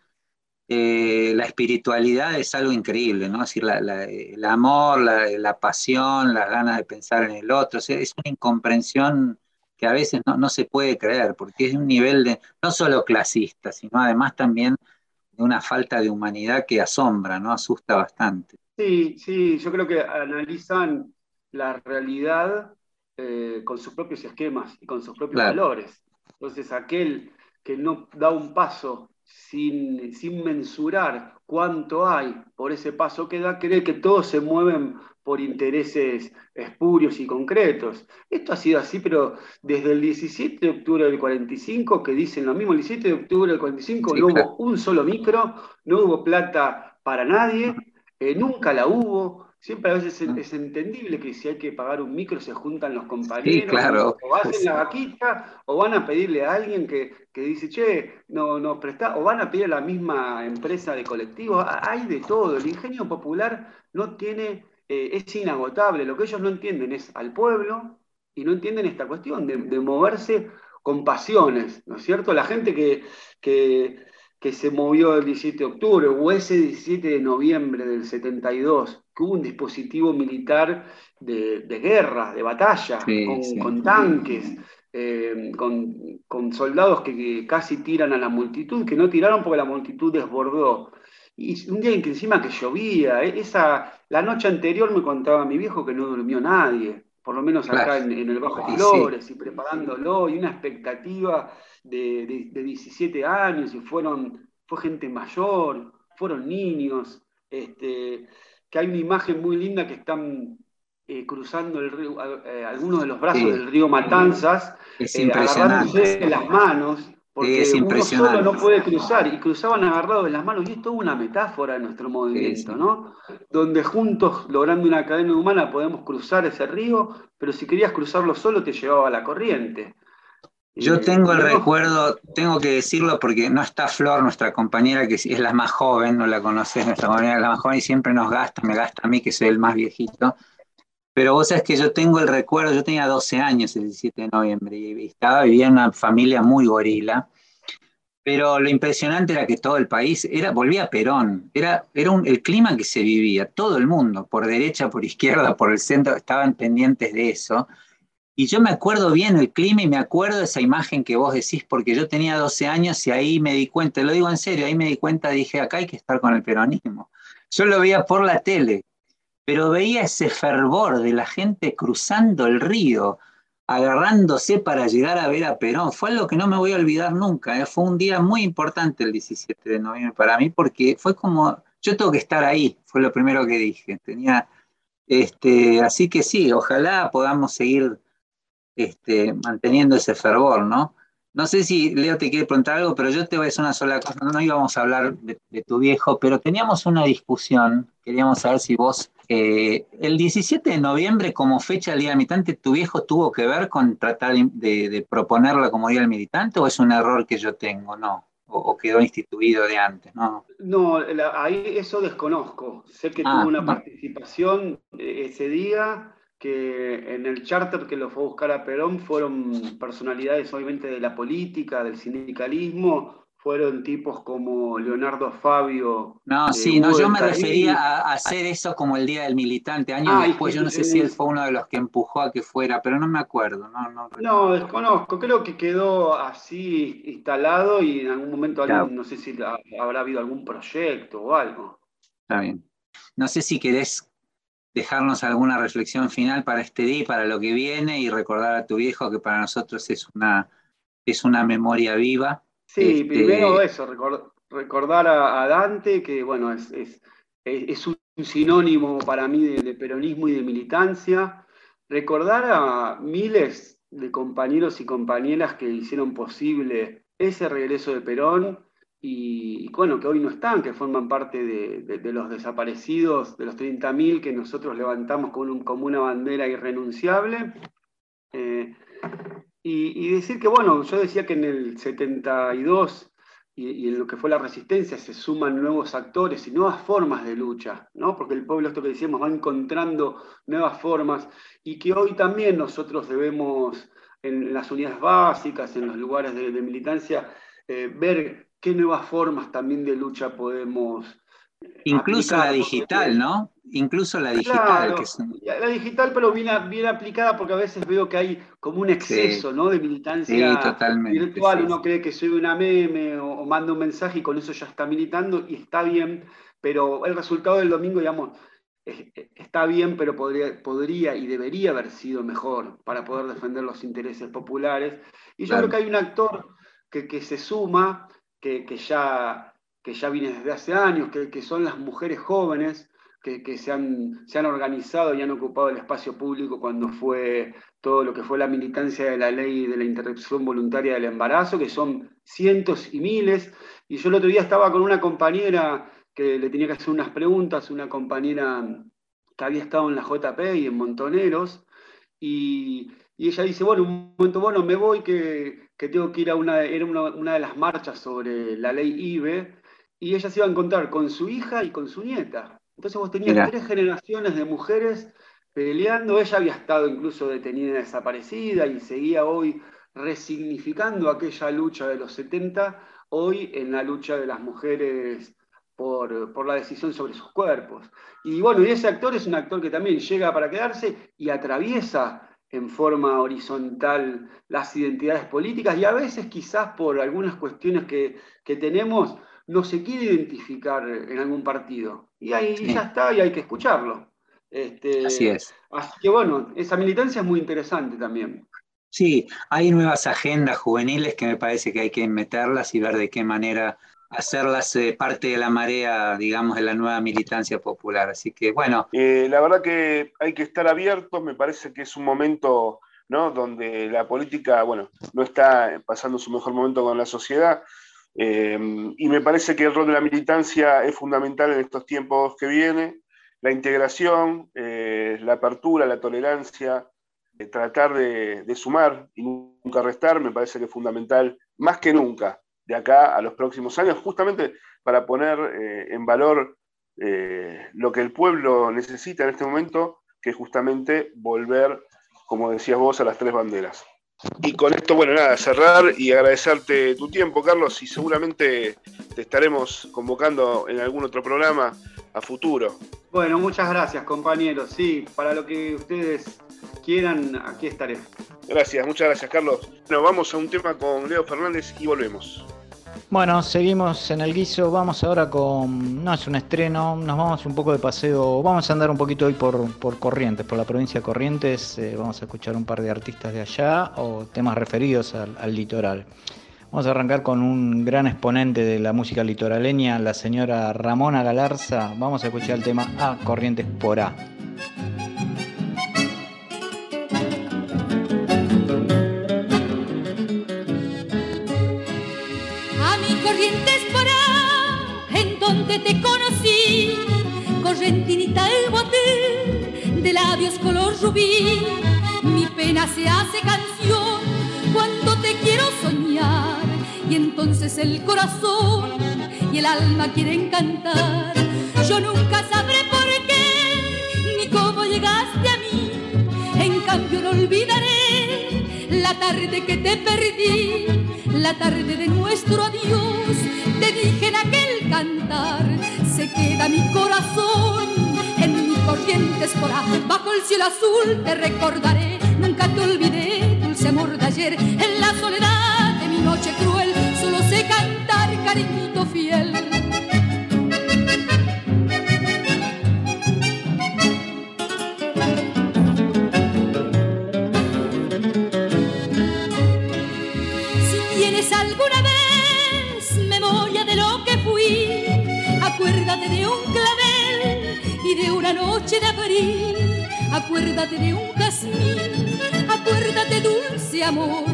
eh, la espiritualidad es algo increíble, ¿no? Es decir, el amor, la, pasión, las ganas de pensar en el otro, es una incomprensión que a veces no, se puede creer, porque es un nivel de, no solo clasista, sino además también de una falta de humanidad que asombra, ¿no? Asusta bastante. Sí, sí, yo creo que analizan la realidad eh, con sus propios esquemas y con sus propios valores. Entonces, aquel que no da un paso sin, sin mensurar cuánto hay por ese paso que da, cree que todos se mueven por intereses espurios y concretos. Esto ha sido así, pero desde el 17 de octubre del 45, que dicen lo mismo, el 17 de octubre del 45 no hubo un solo micro, no hubo plata para nadie, eh, nunca la hubo, Siempre a veces es, entendible que si hay que pagar un micro se juntan los compañeros, claro. o hacen la vaquita, o van a pedirle a alguien que, dice, che, no, no presta, o van a pedir a la misma empresa de colectivos. Hay de todo. El ingenio popular no tiene, eh, es inagotable. Lo que ellos no entienden es al pueblo y no entienden esta cuestión de, moverse con pasiones, ¿no es cierto? La gente que, que, que se movió el 17 de octubre o ese 17 de noviembre del 72 que hubo un dispositivo militar de, guerra, de batalla, con, tanques, eh, con, soldados que, casi tiran a la multitud, que no tiraron porque la multitud desbordó. Y un día en que encima que llovía, eh, esa, la noche anterior me contaba mi viejo que no durmió nadie, por lo menos acá en, el Bajo Flores, y preparándolo, y una expectativa de, de 17 años, y fueron, fue gente mayor, fueron niños, este, que hay una imagen muy linda que están eh, cruzando el río, eh, algunos de los brazos del río Matanzas, eh, agarrándose las manos, porque uno solo no puede cruzar, y cruzaban agarrados de las manos, y es toda una metáfora de nuestro movimiento, ¿no? Donde juntos, logrando una cadena humana, podemos cruzar ese río, pero si querías cruzarlo solo te llevaba a la corriente. Yo tengo el recuerdo, tengo que decirlo porque no está Flor, nuestra compañera, que es la más joven, no la conoces, nuestra compañera es la más joven y siempre nos gasta, me gasta a mí, que soy el más viejito. Pero vos sabés que yo tengo el recuerdo, yo tenía 12 años el 17 de noviembre y estaba, vivía en una familia muy gorila. Pero lo impresionante era que todo el país era, volvía a Perón, era, era un, el clima que se vivía, todo el mundo, por derecha, por izquierda, por el centro, estaban pendientes de eso. Y yo me acuerdo bien el clima y me acuerdo esa imagen que vos decís, porque yo tenía 12 años y ahí me di cuenta, lo digo en serio, ahí me di cuenta, dije, acá hay que estar con el peronismo. Yo lo veía por la tele, pero veía ese fervor de la gente cruzando el río, agarrándose para llegar a ver a Perón. Fue algo que no me voy a olvidar nunca. ¿eh? Fue un día muy importante el 17 de noviembre para mí porque fue como, yo tengo que estar ahí, fue lo primero que dije. Tenía, este, así que sí, ojalá podamos seguir este, manteniendo ese fervor, ¿no? No sé si Leo te quiere preguntar algo, pero yo te voy a decir una sola cosa. No íbamos a hablar de, tu viejo, pero teníamos una discusión. Queríamos saber si vos, eh, el 17 de noviembre como fecha del Día del Militante, ¿tu viejo tuvo que ver con tratar de, proponerla como Día del Militante o es un error que yo tengo? No. O, quedó instituido de antes, ¿no? No, ahí eso desconozco. Sé que ah, tuvo una participación eh, ese día, que en el charter que lo fue a buscar a Perón fueron personalidades obviamente de la política, del sindicalismo, fueron tipos como Leonardo Fabio. No, sí, no, yo me refería a, hacer eso como el Día del Militante, años ah, después, yo no sé si él fue uno de los que empujó a que fuera, pero no me acuerdo. No, no, no desconozco, creo que quedó así instalado y en algún momento, no sé si habrá habido algún proyecto o algo. Está bien. No sé si querés dejarnos alguna reflexión final para este día y para lo que viene y recordar a tu viejo que para nosotros es una, es una memoria viva. Sí, este, primero eso, recordar a, Dante, que bueno, es, es, un sinónimo para mí de, de, peronismo y de militancia. Recordar a miles de compañeros y compañeras que hicieron posible ese regreso de Perón y, bueno, que hoy no están, que forman parte de, los desaparecidos, de los 30.000 que nosotros levantamos como, como una bandera irrenunciable. Eh, y, decir que, bueno, yo decía que en el 72 y, en lo que fue la resistencia se suman nuevos actores y nuevas formas de lucha, ¿no? Porque el pueblo, esto que decíamos, va encontrando nuevas formas y que hoy también nosotros debemos, en las unidades básicas, en los lugares de, militancia, eh, ver qué nuevas formas también de lucha podemos... Incluso la digital, ¿no? Incluso la digital. La digital, pero bien, bien, aplicada porque a veces veo que hay como un exceso, ¿no? De militancia virtual. Uno cree que soy una meme o, manda un mensaje y con eso ya está militando y está bien, pero el resultado del domingo, digamos, está bien, pero podría, podría y debería haber sido mejor para poder defender los intereses populares. Y yo creo que hay un actor que, que se suma, que, ya, que ya viene desde hace años, que, son las mujeres jóvenes que, se, han, se han organizado y han ocupado el espacio público cuando fue todo lo que fue la militancia de la ley de la interrupción voluntaria del embarazo, que son cientos y miles. Y yo el otro día estaba con una compañera que le tenía que hacer unas preguntas, una compañera que había estado en la JP y en Montoneros, y, ella dice, bueno, un momento, bueno, me voy que, tengo que ir a una, era una, de las marchas sobre la ley IBE, y ella se iba a encontrar con su hija y con su nieta. Entonces vos tenías tres generaciones de mujeres peleando, ella había estado incluso detenida y desaparecida y seguía hoy resignificando aquella lucha de los 70, hoy en la lucha de las mujeres por, por, la decisión sobre sus cuerpos. Y bueno, y ese actor es un actor que también llega para quedarse y atraviesa en forma horizontal las identidades políticas y a veces quizás por algunas cuestiones que, tenemos no se quiere identificar en algún partido. Y ahí ya está y hay que escucharlo. Este, así es. Así que bueno, esa militancia es muy interesante también. Sí, hay nuevas agendas juveniles que me parece que hay que meterlas y ver de qué manera hacerlas eh, parte de la marea, digamos, de la nueva militancia popular. Así que, bueno. Eh, la verdad que hay que estar abiertos, me parece que es un momento ¿no? donde la política, bueno, no está pasando su mejor momento con la sociedad. Eh, y me parece que el rol de la militancia es fundamental en estos tiempos que vienen. La integración, la apertura, la tolerancia, eh, tratar de, sumar y nunca restar, me parece que es fundamental, más que nunca, de acá a los próximos años, justamente para poner eh, en valor eh, lo que el pueblo necesita en este momento, que es justamente volver, como decías vos, a las tres banderas. Y con esto, bueno, nada, cerrar y agradecerte tu tiempo, Carlos, y seguramente te estaremos convocando en algún otro programa a futuro. Bueno, muchas gracias, compañeros. Sí, para lo que ustedes quieran, aquí estaré. Gracias, muchas gracias, Carlos. Bueno, vamos a un tema con Leo Fernández y volvemos. Bueno, seguimos en el guiso, vamos ahora con, no es un estreno, nos vamos un poco de paseo, vamos a andar un poquito hoy por, por Corrientes, por la provincia de Corrientes, eh, vamos a escuchar un par de artistas de allá o temas referidos al, al, litoral. Vamos a arrancar con un gran exponente de la música litoraleña, la señora Ramona Galarza, vamos a escuchar el tema A Corrientes por A. te conocí, correntinita el bote, de labios color rubí. Mi pena se hace canción cuando te quiero soñar, y entonces el corazón y el alma quieren cantar. Yo nunca sabré por qué ni cómo llegaste a mí, en cambio no olvidaré la tarde que te perdí, la tarde de nuestro adiós. Te dije en aquel se queda mi corazón en mi corriente espora bajo el cielo azul te recordaré. Nunca te olvidé dulce amor de ayer. En la soledad de mi noche cruel solo sé cantar cariñito de una noche de abril. Acuérdate de un jazmín. Acuérdate, dulce amor,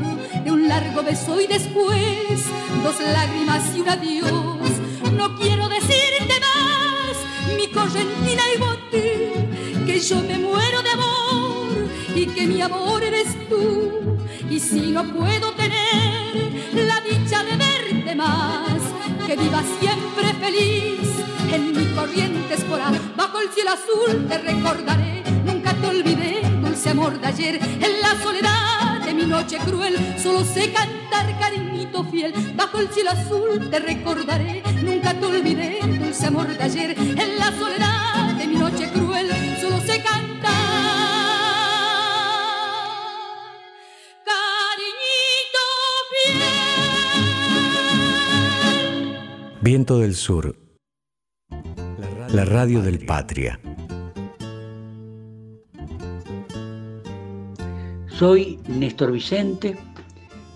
de un largo beso y después dos lágrimas y un adiós. No quiero decirte más, mi correntina y bote, que yo me muero de amor y que mi amor eres tú. Y si no puedo tener la dicha de verte más, que viva siempre feliz en mi corriente esporada, bajo el cielo azul te recordaré, nunca te olvidé, dulce amor de ayer, en la soledad de mi noche cruel, solo sé cantar cariñito fiel, bajo el cielo azul te recordaré, nunca te olvidé, dulce amor de ayer, en la soledad de mi noche cruel, solo sé cantar. Cariñito fiel. Viento del Sur la radio del Patria. Soy Néstor Vicente,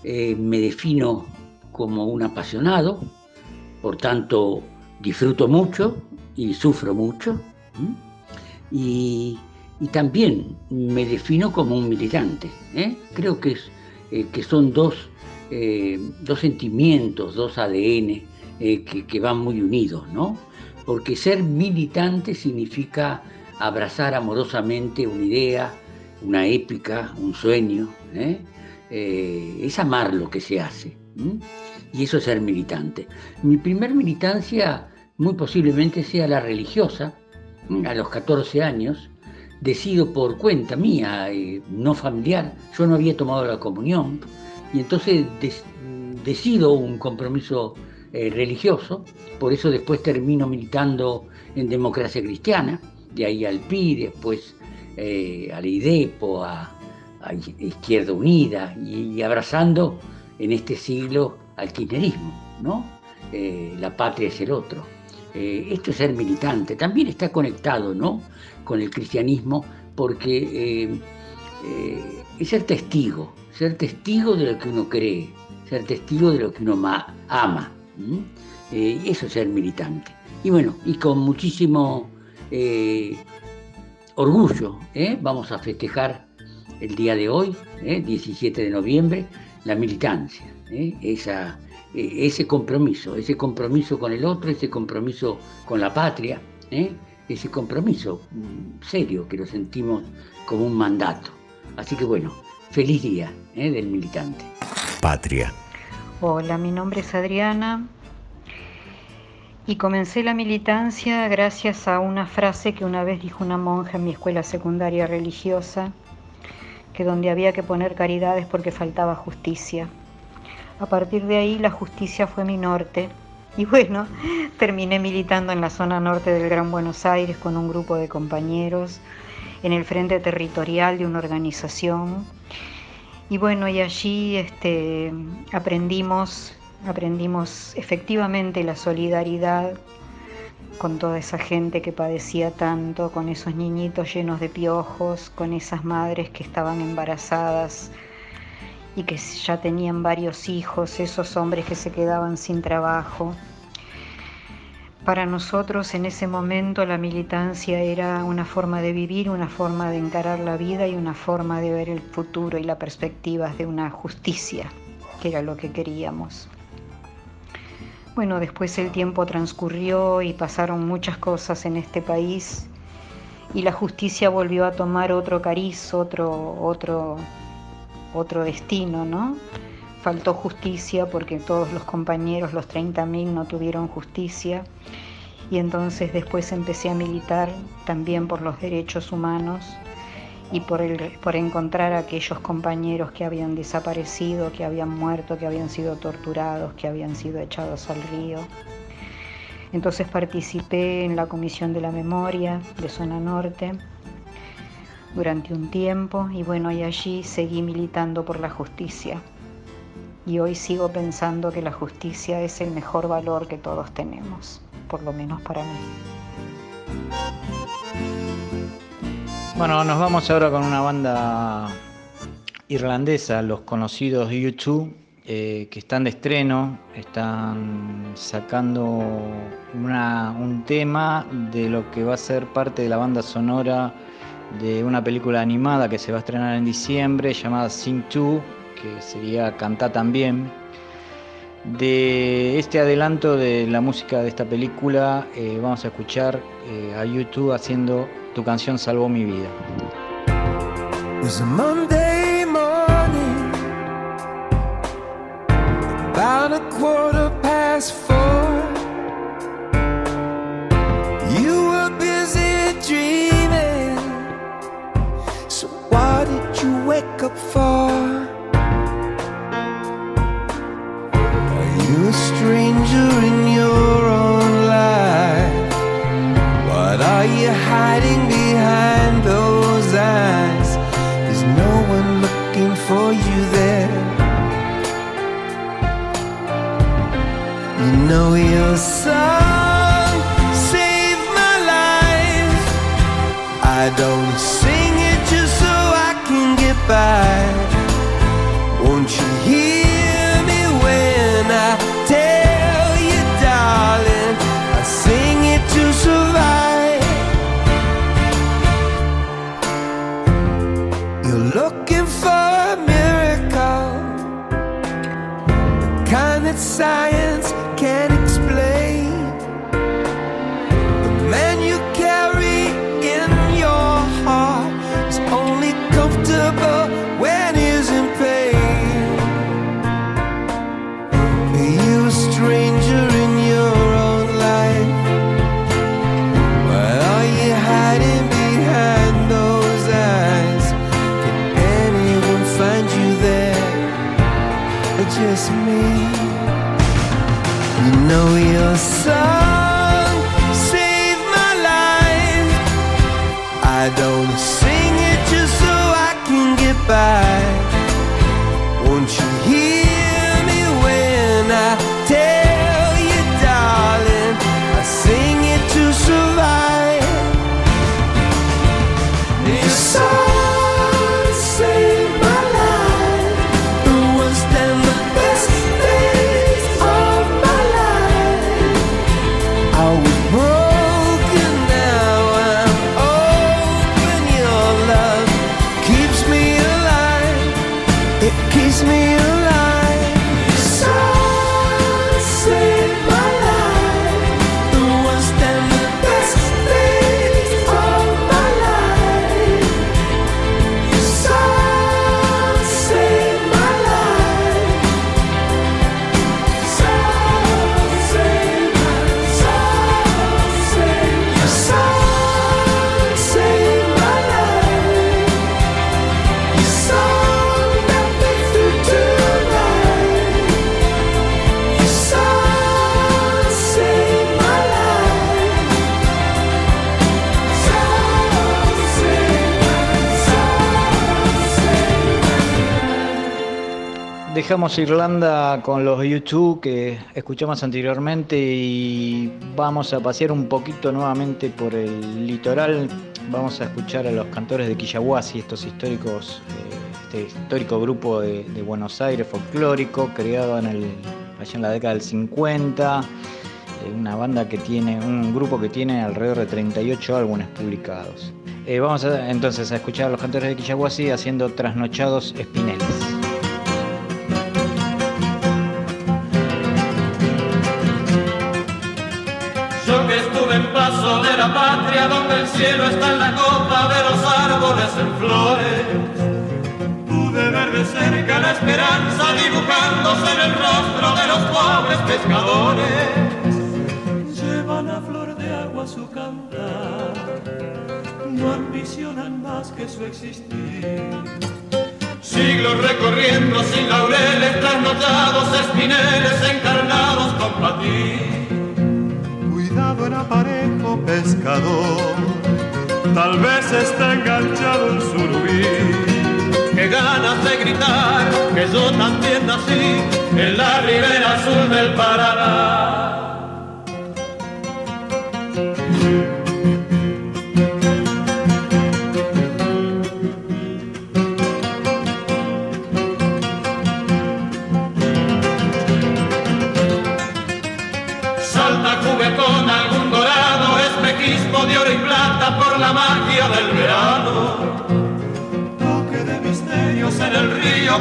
eh, me defino como un apasionado, por tanto disfruto mucho y sufro mucho, y, también me defino como un militante. ¿eh? Creo que, eh, que son dos, dos sentimientos, dos ADN que, que, van muy unidos, ¿no? Porque ser militante significa abrazar amorosamente una idea, una épica, un sueño, ¿eh? Eh, es amar lo que se hace. Y eso es ser militante. Mi primer militancia muy posiblemente sea la religiosa, a los 14 años, decido por cuenta mía, eh, no familiar, yo no había tomado la comunión, y entonces decido un compromiso eh, religioso, por eso después termino militando en democracia cristiana, de ahí al PI, después eh, al IDEPO, a, Izquierda Unida y, abrazando en este siglo al kirchnerismo, ¿no? Eh, la patria es el otro. esto es ser militante, también está conectado ¿no? con el cristianismo porque es ser testigo, ser testigo de lo que uno cree, ser testigo de lo que uno ama. Eh, eso es ser militante. Y bueno, y con muchísimo eh, orgullo ¿eh? vamos a festejar el día de hoy, 17 de noviembre, la militancia, esa, ese compromiso, ese compromiso con el otro, ese compromiso con la patria, ese compromiso mm, serio que lo sentimos como un mandato. Así que bueno, feliz día del militante. Patria. Hola, mi nombre es Adriana y comencé la militancia gracias a una frase que una vez dijo una monja en mi escuela secundaria religiosa, que donde había que poner caridades porque faltaba justicia. A partir de ahí la justicia fue mi norte y bueno, terminé militando en la zona norte del Gran Buenos Aires con un grupo de compañeros en el frente territorial de una organización. Y bueno, y allí este, aprendimos, aprendimos efectivamente la solidaridad con toda esa gente que padecía tanto, con esos niñitos llenos de piojos, con esas madres que estaban embarazadas y que ya tenían varios hijos, esos hombres que se quedaban sin trabajo. Para nosotros en ese momento la militancia era una forma de vivir, una forma de encarar la vida y una forma de ver el futuro y las perspectivas de una justicia, que era lo que queríamos. Bueno, después el tiempo transcurrió y pasaron muchas cosas en este país y la justicia volvió a tomar otro cariz, otro, otro, otro destino, ¿no? Faltó justicia porque todos los compañeros, los 30.000, no tuvieron justicia. Y entonces después empecé a militar también por los derechos humanos y por, el, por encontrar a aquellos compañeros que habían desaparecido, que habían muerto, que habían sido torturados, que habían sido echados al río. Entonces participé en la Comisión de la Memoria de Zona Norte durante un tiempo y bueno, y allí seguí militando por la justicia. Y hoy sigo pensando que la justicia es el mejor valor que todos tenemos, por lo menos para mí. Bueno, nos vamos ahora con una banda irlandesa, los conocidos YouTube, eh, que están de estreno, están sacando un tema de lo que va a ser parte de la banda sonora de una película animada que se va a estrenar en diciembre llamada Sing 2, que sería Cantar también. De este adelanto de la música de esta película eh, vamos a escuchar eh, a YouTube haciendo Tu canción salvó mi vida. It's a Monday morning, about a quarter past four. You were busy dreaming, so what did you wake up for? Stranger in your own life? What are you hiding behind science dejamos Irlanda con los YouTube que escuchamos anteriormente y vamos a pasear un poquito nuevamente por el litoral. Vamos a escuchar a los cantores de Quillahuasi, estos históricos, eh, este histórico grupo de, Buenos Aires folclórico, creado en el, allá en la década del 50 eh, una banda que tiene, un grupo que tiene alrededor de 38 álbumes publicados. Eh, vamos entonces a escuchar a los cantores de Quillahuasi haciendo Trasnochados Espineles. Cielo está en la copa de los árboles en flores. Pude ver de cerca la esperanza dibujándose en el rostro de los pobres pescadores. Llevan a flor de agua su cantar, no ambicionan más que su existir. Siglos recorriendo sin laureles, trasnochados espineles encarnados con patín. Cuidado en aparejo pescador, tal vez está enganchado un surubí. Qué ganas de gritar que yo también nací en la ribera azul del Paraná.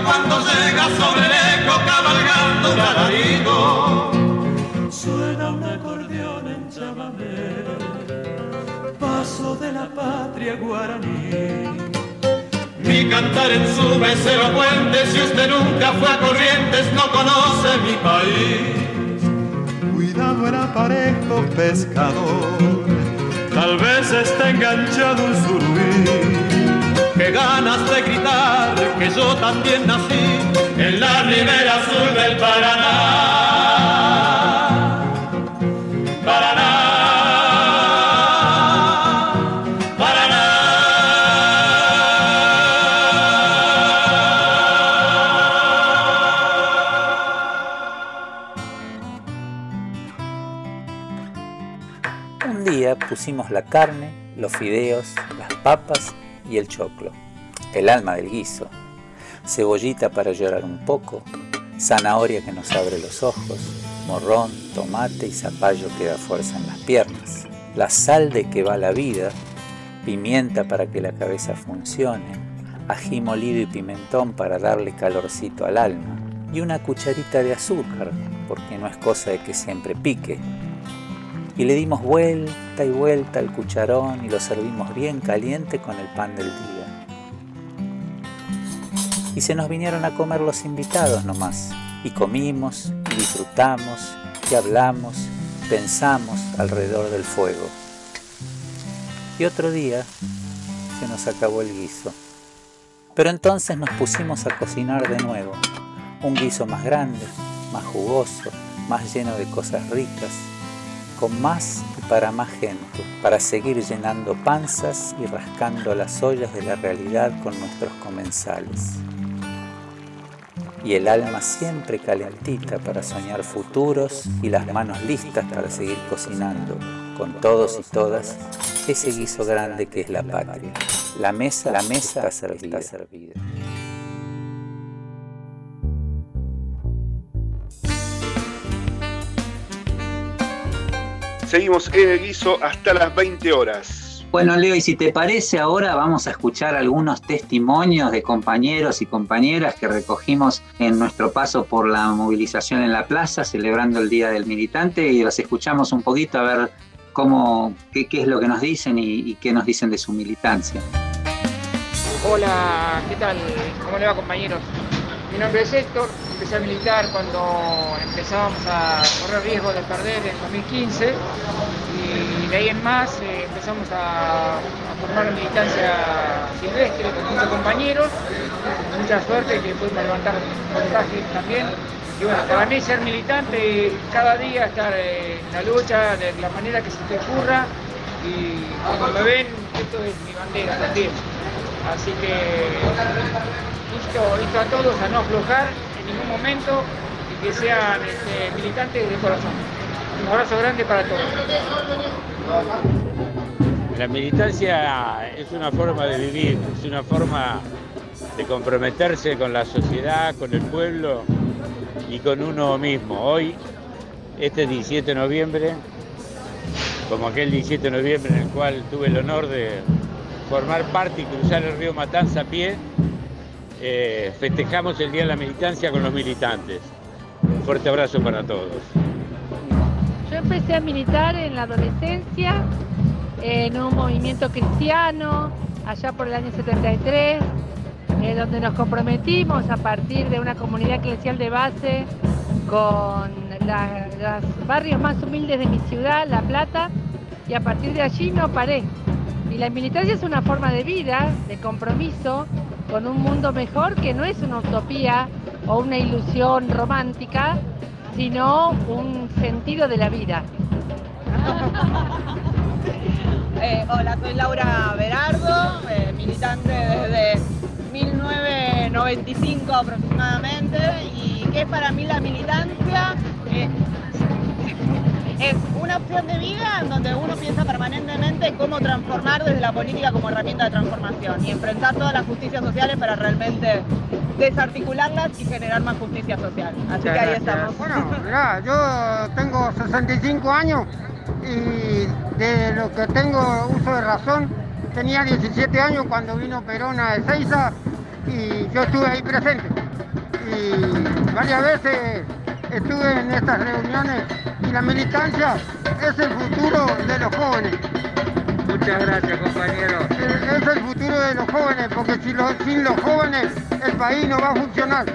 Cuando llega sobre el eco cabalgando un alarido. Suena un acordeón en chamamé, paso de la patria guaraní. Mi cantar en su becero puente, si usted nunca fue a Corrientes, no conoce mi país. Cuidado en aparejo pescador, tal vez está enganchado un surubí. Qué ganas de gritar que yo también nací en la ribera azul del Paraná. Paraná. Paraná. Un día pusimos la carne, los fideos, las papas y el choclo, el alma del guiso, cebollita para llorar un poco, zanahoria que nos abre los ojos, morrón, tomate y zapallo que da fuerza en las piernas, la sal de que va la vida, pimienta para que la cabeza funcione, ají molido y pimentón para darle calorcito al alma, y una cucharita de azúcar, porque no es cosa de que siempre pique, y le dimos vuelta y vuelta al cucharón y lo servimos bien caliente con el pan del día. Y se nos vinieron a comer los invitados nomás, y comimos, y disfrutamos, y hablamos, pensamos alrededor del fuego. Y otro día se nos acabó el guiso. Pero entonces nos pusimos a cocinar de nuevo, un guiso más grande, más jugoso, más lleno de cosas ricas, con más y para más gente, para seguir llenando panzas y rascando las ollas de la realidad con nuestros comensales. Y el alma siempre calentita para soñar futuros y las manos listas para seguir cocinando, con todos y todas, ese guiso grande que es la patria. La mesa, la mesa está servida. servida. Seguimos en el guiso hasta las 20 horas. Bueno, Leo, y si te parece, ahora vamos a escuchar algunos testimonios de compañeros y compañeras que recogimos en nuestro paso por la movilización en la plaza, celebrando el Día del Militante, y los escuchamos un poquito a ver cómo, qué, qué es lo que nos dicen y, y qué nos dicen de su militancia. Hola, ¿qué tal? ¿Cómo le va compañeros? Mi nombre es Héctor, empecé a militar cuando empezábamos a correr riesgo de perder en 2015 y de ahí en más eh, empezamos a, formar militancia silvestre con muchos compañeros, con mucha suerte que pudimos levantar montaje también. Y bueno, para mí ser militante, cada día estar eh, en la lucha de la manera que se te ocurra y cuando me ven, esto es mi bandera también. Así que insto, a todos a no aflojar, en ningún momento y que sean este, militantes de corazón. Un abrazo grande para todos. La militancia es una forma de vivir, es una forma de comprometerse con la sociedad, con el pueblo y con uno mismo. Hoy, este 17 de noviembre, como aquel 17 de noviembre en el cual tuve el honor de formar parte y cruzar el río Matanza a pie, eh, festejamos el Día de la Militancia con los militantes. Un fuerte abrazo para todos. Yo empecé a militar en la adolescencia, en un movimiento cristiano, allá por el año 73, eh, donde nos comprometimos a partir de una comunidad eclesial de base con los barrios más humildes de mi ciudad, La Plata, y a partir de allí no paré. Y la militancia es una forma de vida, de compromiso con un mundo mejor que no es una utopía o una ilusión romántica, sino un sentido de la vida. Eh, hola, soy Laura Berardo, eh, militante desde 1995 aproximadamente. ¿Y qué es para mí la militancia? Eh, es una opción de vida en donde uno piensa permanentemente cómo transformar desde la política como herramienta de transformación y enfrentar todas las justicias sociales para realmente desarticularlas y generar más justicia social. Así que ahí estamos. Bueno, mirá, yo tengo 65 años y de lo que tengo uso de razón, tenía 17 años cuando vino Perón a Ezeiza y yo estuve ahí presente. Y varias veces estuve en estas reuniones y la militancia es el futuro de los jóvenes. Muchas gracias, compañero. Es es el futuro de los jóvenes, porque si lo- sin los jóvenes el país no va a funcionar.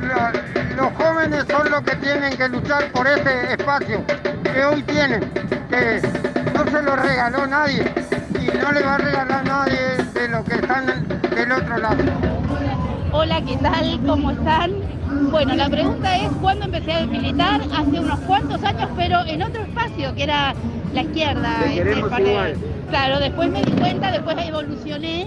Lo- los jóvenes son los que tienen que luchar por ese espacio que hoy tienen, que no se lo regaló nadie y no le va a regalar nadie de los que están del otro lado. Hola, ¿qué tal? ¿Cómo están? Bueno, la pregunta es cuándo empecé a militar, hace unos cuantos años, pero en otro espacio, que era la izquierda. Te este. Claro, después me di cuenta, después evolucioné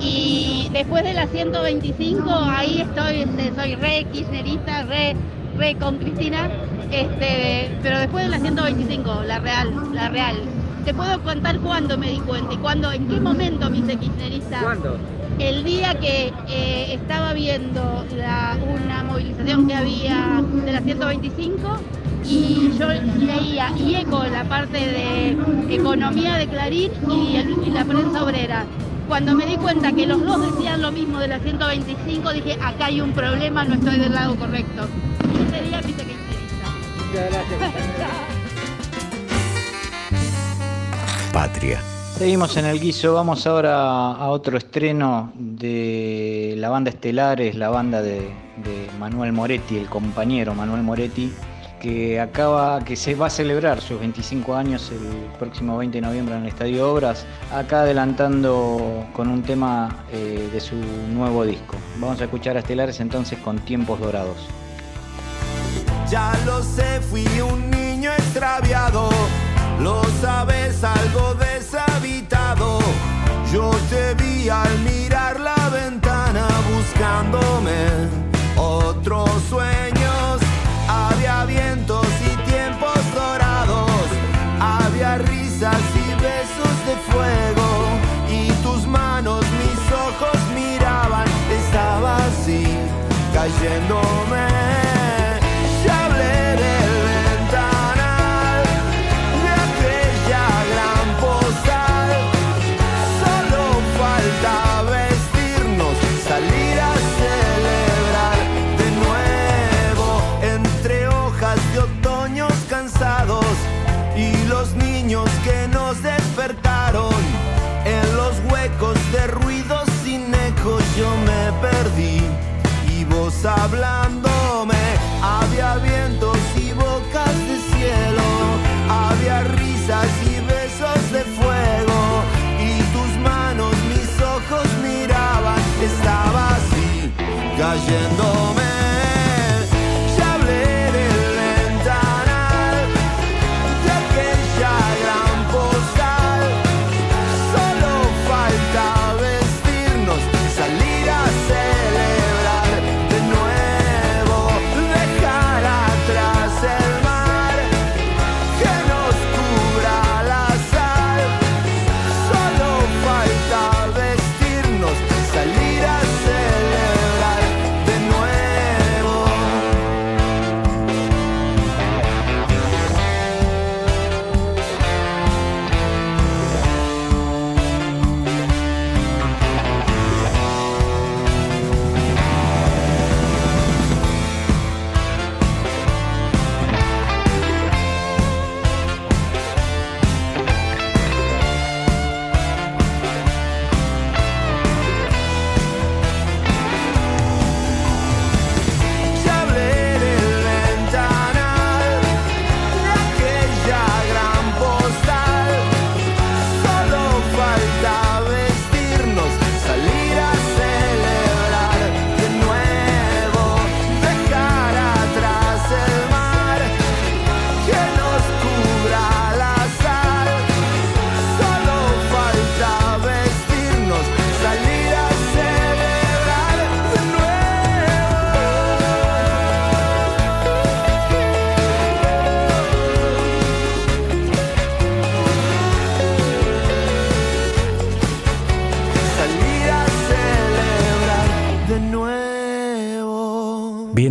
y después de la 125, ahí estoy, este, soy re kirchnerista, re, re con Cristina, este, pero después de la 125, la real, la real. Te puedo contar cuándo me di cuenta y cuándo, en qué momento me hice kirchnerista. ¿Cuándo? El día que eh, estaba viendo la- una movilización que había de la 125 y yo leía y eco la parte de economía de Clarín y, el- y la prensa obrera. Cuando me di cuenta que los dos decían lo mismo de la 125, dije, acá hay un problema, no estoy del lado correcto. Y ese día me hice kirchnerista. Muchas gracias, Patria. Seguimos en el guiso, vamos ahora a otro estreno de la banda Estelares, la banda de, de Manuel Moretti, el compañero Manuel Moretti, que acaba, que se va a celebrar sus 25 años el próximo 20 de noviembre en el Estadio Obras, acá adelantando con un tema eh, de su nuevo disco. Vamos a escuchar a Estelares entonces con Tiempos Dorados. Ya lo sé, fui un niño extraviado. Lo sabes, algo deshabitado. Yo te vi al mirar la ventana buscándome otros sueños. Había vientos y tiempos dorados. Había risas y besos de fuego. Y tus manos, mis ojos miraban. Estaba así, cayéndome. Hablándome. Había vientos y bocas de cielo, había risas y besos de fuego. Y tus manos, mis ojos miraban, estaba así, cayéndome.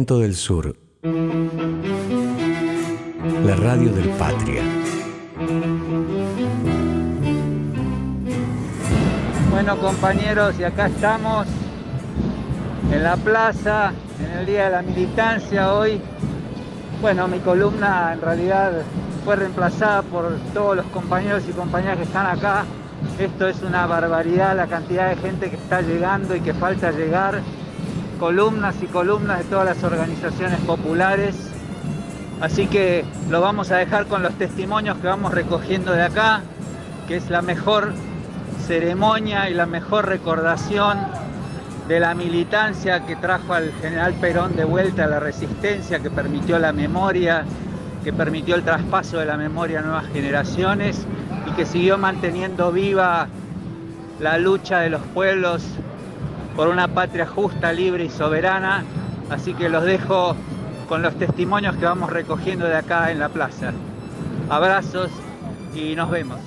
Del Sur. La radio del Patria. Bueno compañeros, y acá estamos en la plaza, en el Día de la Militancia hoy. Bueno, mi columna en realidad fue reemplazada por todos los compañeros y compañeras que están acá. Esto es una barbaridad, la cantidad de gente que está llegando y que falta llegar. Columnas y columnas de todas las organizaciones populares. Así que lo vamos a dejar con los testimonios que vamos recogiendo de acá, que es la mejor ceremonia y la mejor recordación de la militancia que trajo al general Perón de vuelta a la resistencia, que permitió la memoria, que permitió el traspaso de la memoria a nuevas generaciones y que siguió manteniendo viva la lucha de los pueblos por una patria justa, libre y soberana. Así que los dejo con los testimonios que vamos recogiendo de acá en la plaza. Abrazos y nos vemos.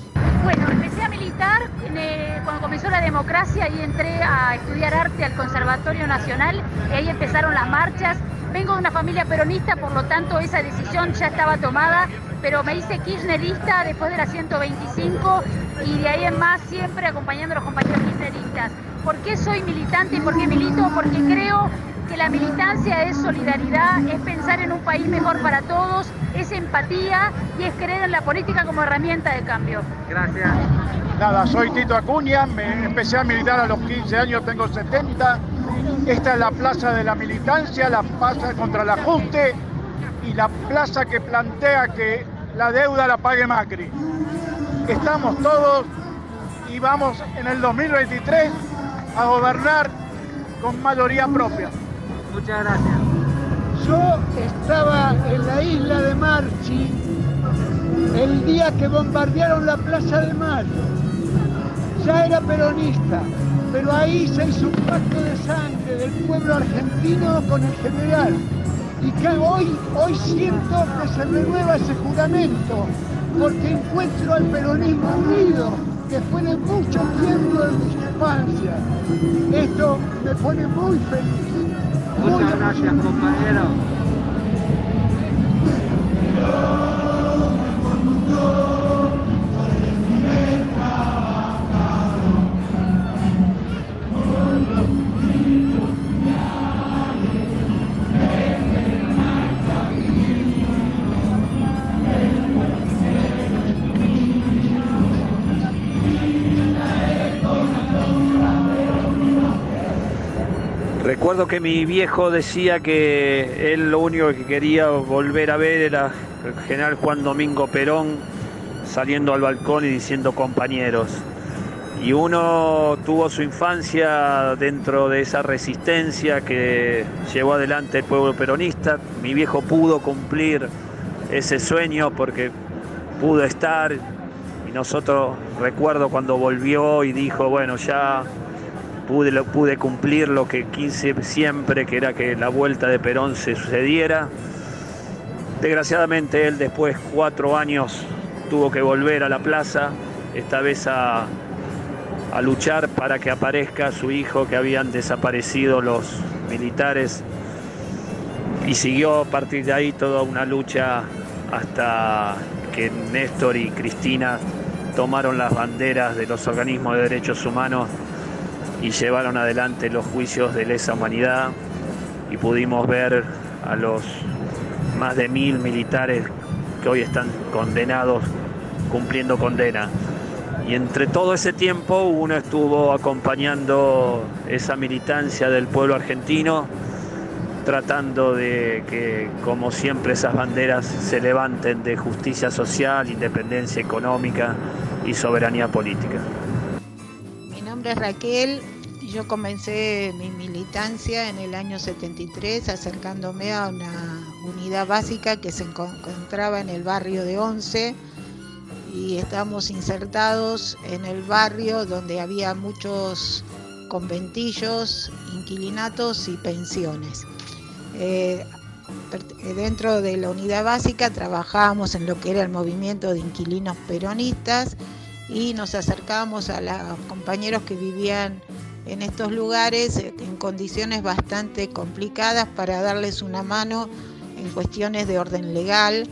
Bueno, empecé a militar eh, cuando comenzó la democracia y entré a estudiar arte al Conservatorio Nacional y ahí empezaron las marchas. Vengo de una familia peronista, por lo tanto esa decisión ya estaba tomada, pero me hice kirchnerista después de la 125 y de ahí en más siempre acompañando a los compañeros kirchneristas. ¿Por qué soy militante y por qué milito? Porque creo que la militancia es solidaridad, es pensar en un país mejor para todos, es empatía y es creer en la política como herramienta de cambio. Gracias. Nada, soy Tito Acuña, me empecé a militar a los 15 años, tengo 70. Esta es la plaza de la militancia, la plaza contra el ajuste y la plaza que plantea que la deuda la pague Macri. Estamos todos y vamos en el 2023 a gobernar con mayoría propia. Muchas gracias. Yo estaba en la isla de Marchi el día que bombardearon la Plaza de Mayo. Ya era peronista, pero ahí se hizo un pacto de sangre del pueblo argentino con el general. Y que hoy, hoy siento que se renueva ese juramento, porque encuentro al peronismo unido, que fue de mucho tiempo de discrepancia. Esto me pone muy feliz. Muchas gracias, compañero. Recuerdo que mi viejo decía que él lo único que quería volver a ver era el general Juan Domingo Perón saliendo al balcón y diciendo compañeros. Y uno tuvo su infancia dentro de esa resistencia que llevó adelante el pueblo peronista. Mi viejo pudo cumplir ese sueño porque pudo estar y nosotros recuerdo cuando volvió y dijo, bueno, ya pude, lo- pude cumplir lo que quise siempre, que era que la vuelta de Perón se sucediera. Desgraciadamente él después, cuatro años, tuvo que volver a la plaza, esta vez a, a luchar para que aparezca su hijo que habían desaparecido los militares y siguió a partir de ahí toda una lucha hasta que Néstor y Cristina tomaron las banderas de los organismos de derechos humanos y llevaron adelante los juicios de lesa humanidad y pudimos ver a los más de mil militares que hoy están condenados cumpliendo condena. Y entre todo ese tiempo uno estuvo acompañando esa militancia del pueblo argentino, tratando de que, como siempre, esas banderas se levanten de justicia social, independencia económica y soberanía política. Raquel yo comencé mi militancia en el año 73 acercándome a una unidad básica que se enco- encontraba en el barrio de Once y estamos insertados en el barrio donde había muchos conventillos, inquilinatos y pensiones. Eh, eh, dentro de la unidad básica trabajábamos en lo que era el movimiento de inquilinos peronistas y nos acercábamos a los compañeros que vivían en estos lugares eh, en condiciones bastante complicadas para darles una mano en cuestiones de orden legal,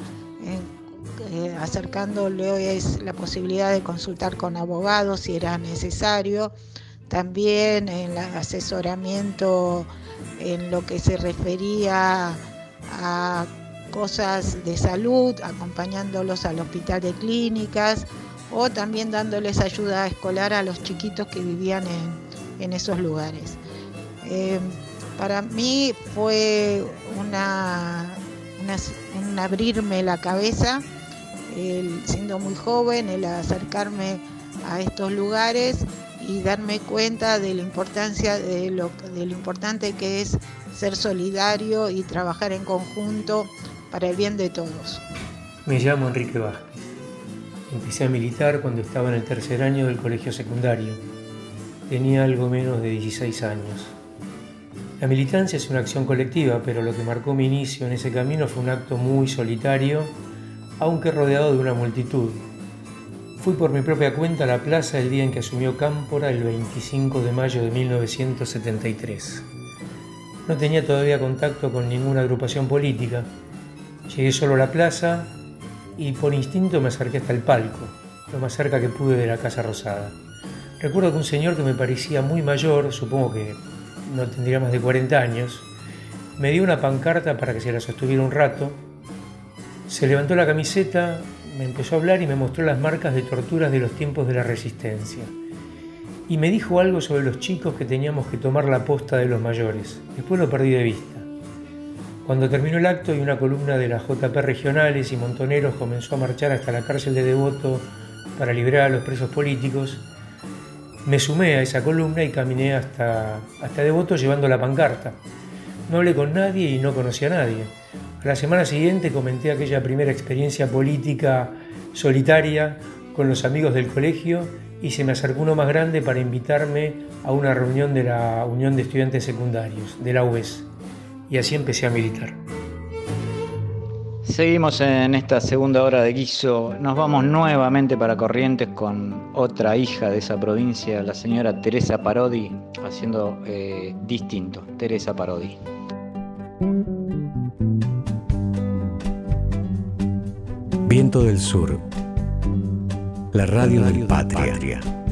eh, acercándoles la posibilidad de consultar con abogados si era necesario, también en el asesoramiento en lo que se refería a cosas de salud, acompañándolos al hospital de clínicas o también dándoles ayuda escolar a los chiquitos que vivían en, esos lugares. Eh, para mí fue una, un abrirme la cabeza, siendo muy joven, el acercarme a estos lugares y darme cuenta de la importancia de lo, de lo importante que es ser solidario y trabajar en conjunto para el bien de todos. Me llamo Enrique Vázquez. Empecé a militar cuando estaba en el tercer año del colegio secundario. Tenía algo menos de 16 años. La militancia es una acción colectiva, pero lo que marcó mi inicio en ese camino fue un acto muy solitario, aunque rodeado de una multitud. Fui por mi propia cuenta a la plaza el día en que asumió Cámpora, el 25 de mayo de 1973. No tenía todavía contacto con ninguna agrupación política. Llegué solo a la plaza y por instinto me acerqué hasta el palco, lo más cerca que pude de la Casa Rosada. Recuerdo que un señor que me parecía muy mayor, supongo que no tendría más de 40 años, me dio una pancarta para que se la sostuviera un rato. Se levantó la camiseta, me empezó a hablar y me mostró las marcas de torturas de los tiempos de la resistencia. Y me dijo algo sobre los chicos que teníamos que tomar la posta de los mayores. Después lo perdí de vista. Cuando terminó el acto y una columna de las JP regionales y montoneros comenzó a marchar hasta la cárcel de Devoto para liberar a los presos políticos, me sumé a esa columna y caminé hasta, hasta Devoto llevando la pancarta. No hablé con nadie y no conocí a nadie. La semana siguiente comenté aquella primera experiencia política solitaria con los amigos del colegio y se me acercó uno más grande para invitarme a una reunión de la Unión de Estudiantes Secundarios, de la UES. Y así empecé a militar. Seguimos en esta segunda hora de guiso. Nos vamos nuevamente para Corrientes con otra hija de esa provincia, la señora Teresa Parodi, haciendo eh, distinto. Teresa Parodi. Viento del Sur, la radio, del Patria. Distinto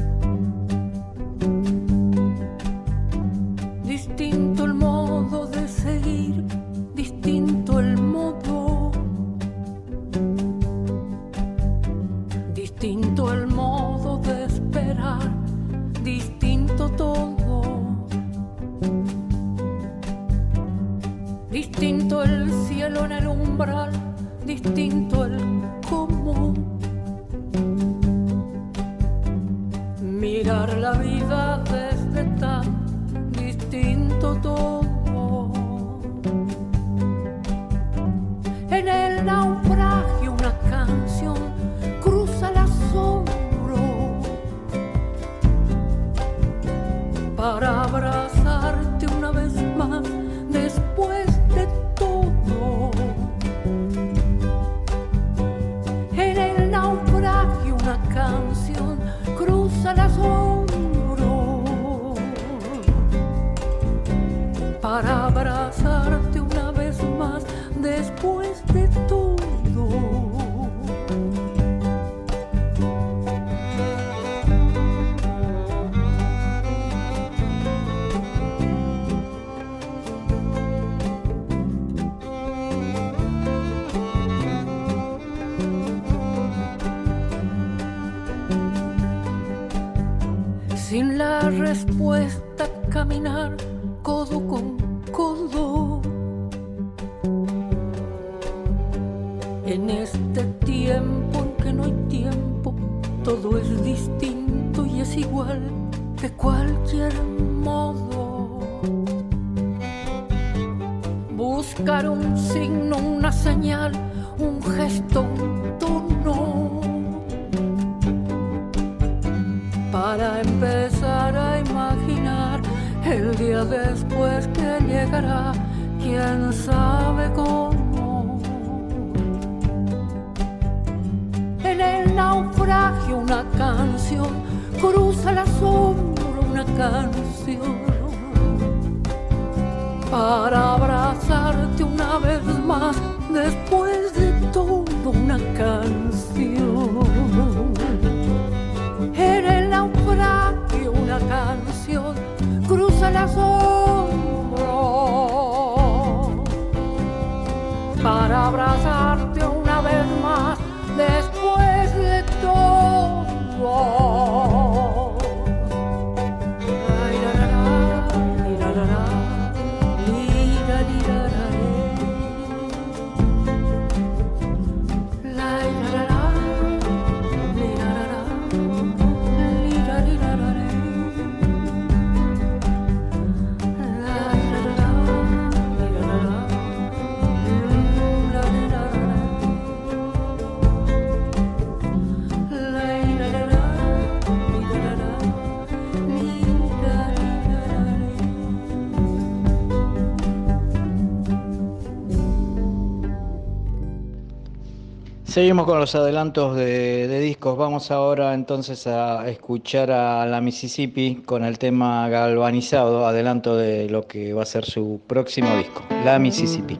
Seguimos con los adelantos de, discos. Vamos ahora entonces a escuchar a la Mississippi con el tema galvanizado, adelanto de lo que va a ser su próximo disco, La Mississippi.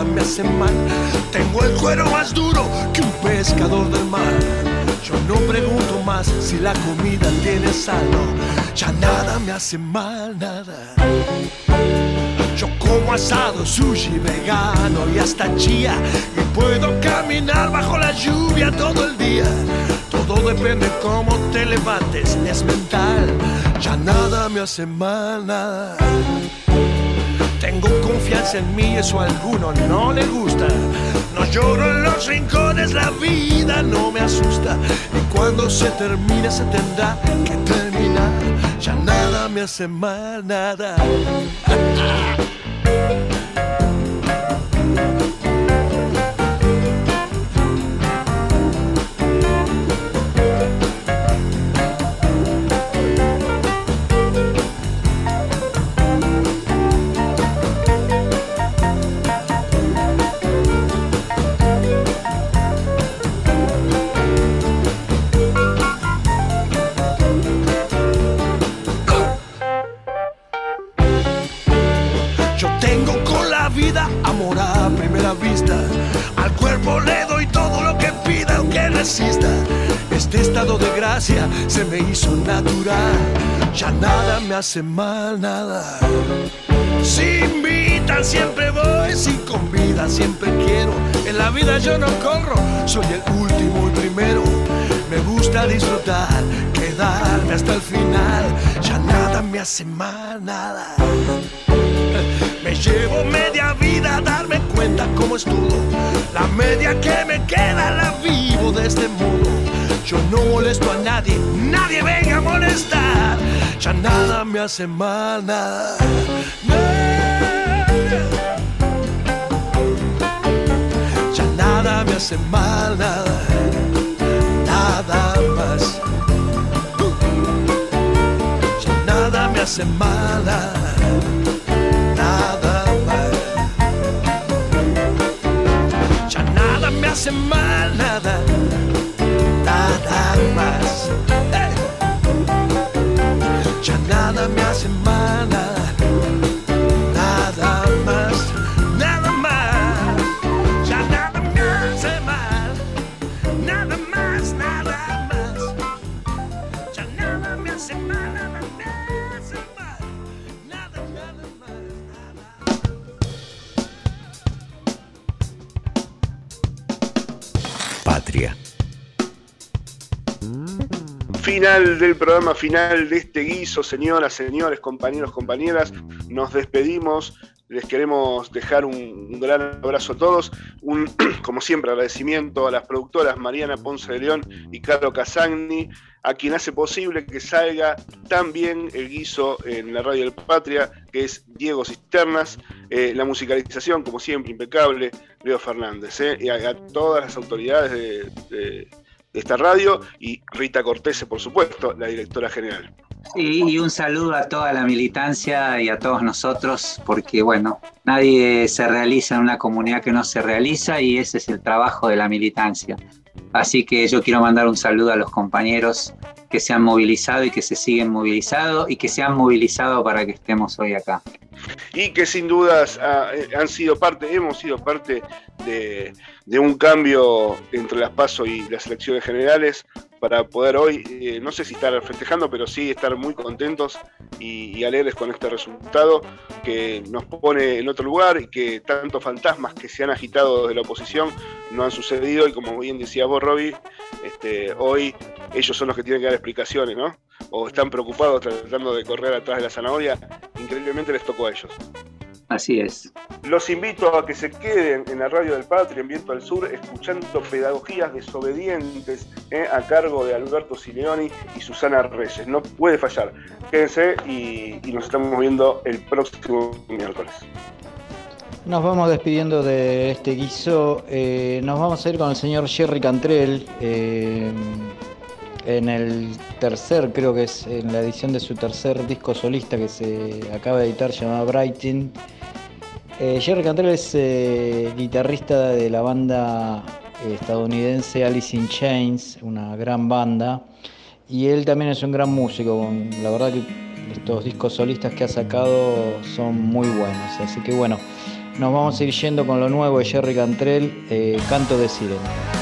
Nada me hace mal. Tengo el cuero más duro que un pescador del mar. Yo no pregunto más si la comida tiene sal, no. Ya nada me hace mal, nada. Yo como asado, sushi, vegano y hasta chía. Y puedo caminar bajo la lluvia todo el día. Todo depende cómo te levantes, es mental. Ya nada me hace mal, nada. Confianza en mí, eso a alguno no le gusta. No lloro en los rincones, la vida no me asusta. Y cuando se termine, se tendrá que terminar. Ya nada me hace mal, nada. Se me hizo natural. Ya nada me hace mal, nada. Si invitan, siempre voy. Si convidan, siempre quiero. En la vida yo no corro, soy el último y primero. Me gusta disfrutar, quedarme hasta el final. Ya nada me hace mal, nada. Me llevo media vida a darme cuenta cómo es todo. La media que me queda la vivo de este modo. Yo no molesto a nadie, nadie venga a molestar. Ya nada me hace mal, nada. Ya nada me hace mal, nada. Más. Ya nada me hace mal. Nada más. Ya nada me hace mal, nada. Más. Ey. Ya nada me hace Del programa, final de este guiso, señoras, señores, compañeros, compañeras. Nos despedimos. Les queremos dejar un, gran abrazo a todos. Un, como siempre, agradecimiento a las productoras Mariana Ponce de León y Carlos Casagni, a quien hace posible que salga tan bien el guiso en la radio del Patria, que es Diego Cisternas. Eh, la musicalización, como siempre, impecable, Leo Fernández. eh, y a, todas las autoridades de, de- esta radio, y Rita Cortese, por supuesto, la directora general. y un saludo a toda la militancia y a todos nosotros, porque bueno, nadie se realiza en una comunidad que no se realiza y ese es el trabajo de la militancia. Así que yo quiero mandar un saludo a los compañeros que se han movilizado y que se siguen movilizando y que se han movilizado para que estemos hoy acá. Y que sin dudas ah, eh, han sido parte, hemos sido parte de, un cambio entre las PASO y las elecciones generales para poder hoy, eh, no sé si estar festejando, pero sí estar muy contentos y, alegres con este resultado que nos pone en otro lugar y que tantos fantasmas que se han agitado desde la oposición no han sucedido y como bien decía vos, Robbie, este, hoy ellos son los que tienen que dar explicaciones, ¿no? O están preocupados tratando de correr atrás de la zanahoria, increíblemente les tocó a ellos. Así es. Los invito a que se queden en la radio del Patria, en Viento al Sur, escuchando pedagogías desobedientes eh, a cargo de Alberto Sileoni y Susana Reyes. No puede fallar. Quédense y, nos estamos viendo el próximo miércoles. Nos vamos despidiendo de este guiso. Eh, nos vamos a ir con el señor Jerry Cantrell. Eh, en el tercer, creo que es en la edición de su tercer disco solista que se acaba de editar, llamado Brighting. Eh, Jerry Cantrell es eh, guitarrista de la banda estadounidense Alice in Chains, una gran banda, y él también es un gran músico. La verdad que estos discos solistas que ha sacado son muy buenos, así que bueno, nos vamos a ir yendo con lo nuevo de Jerry Cantrell, eh, Canto de Sirena.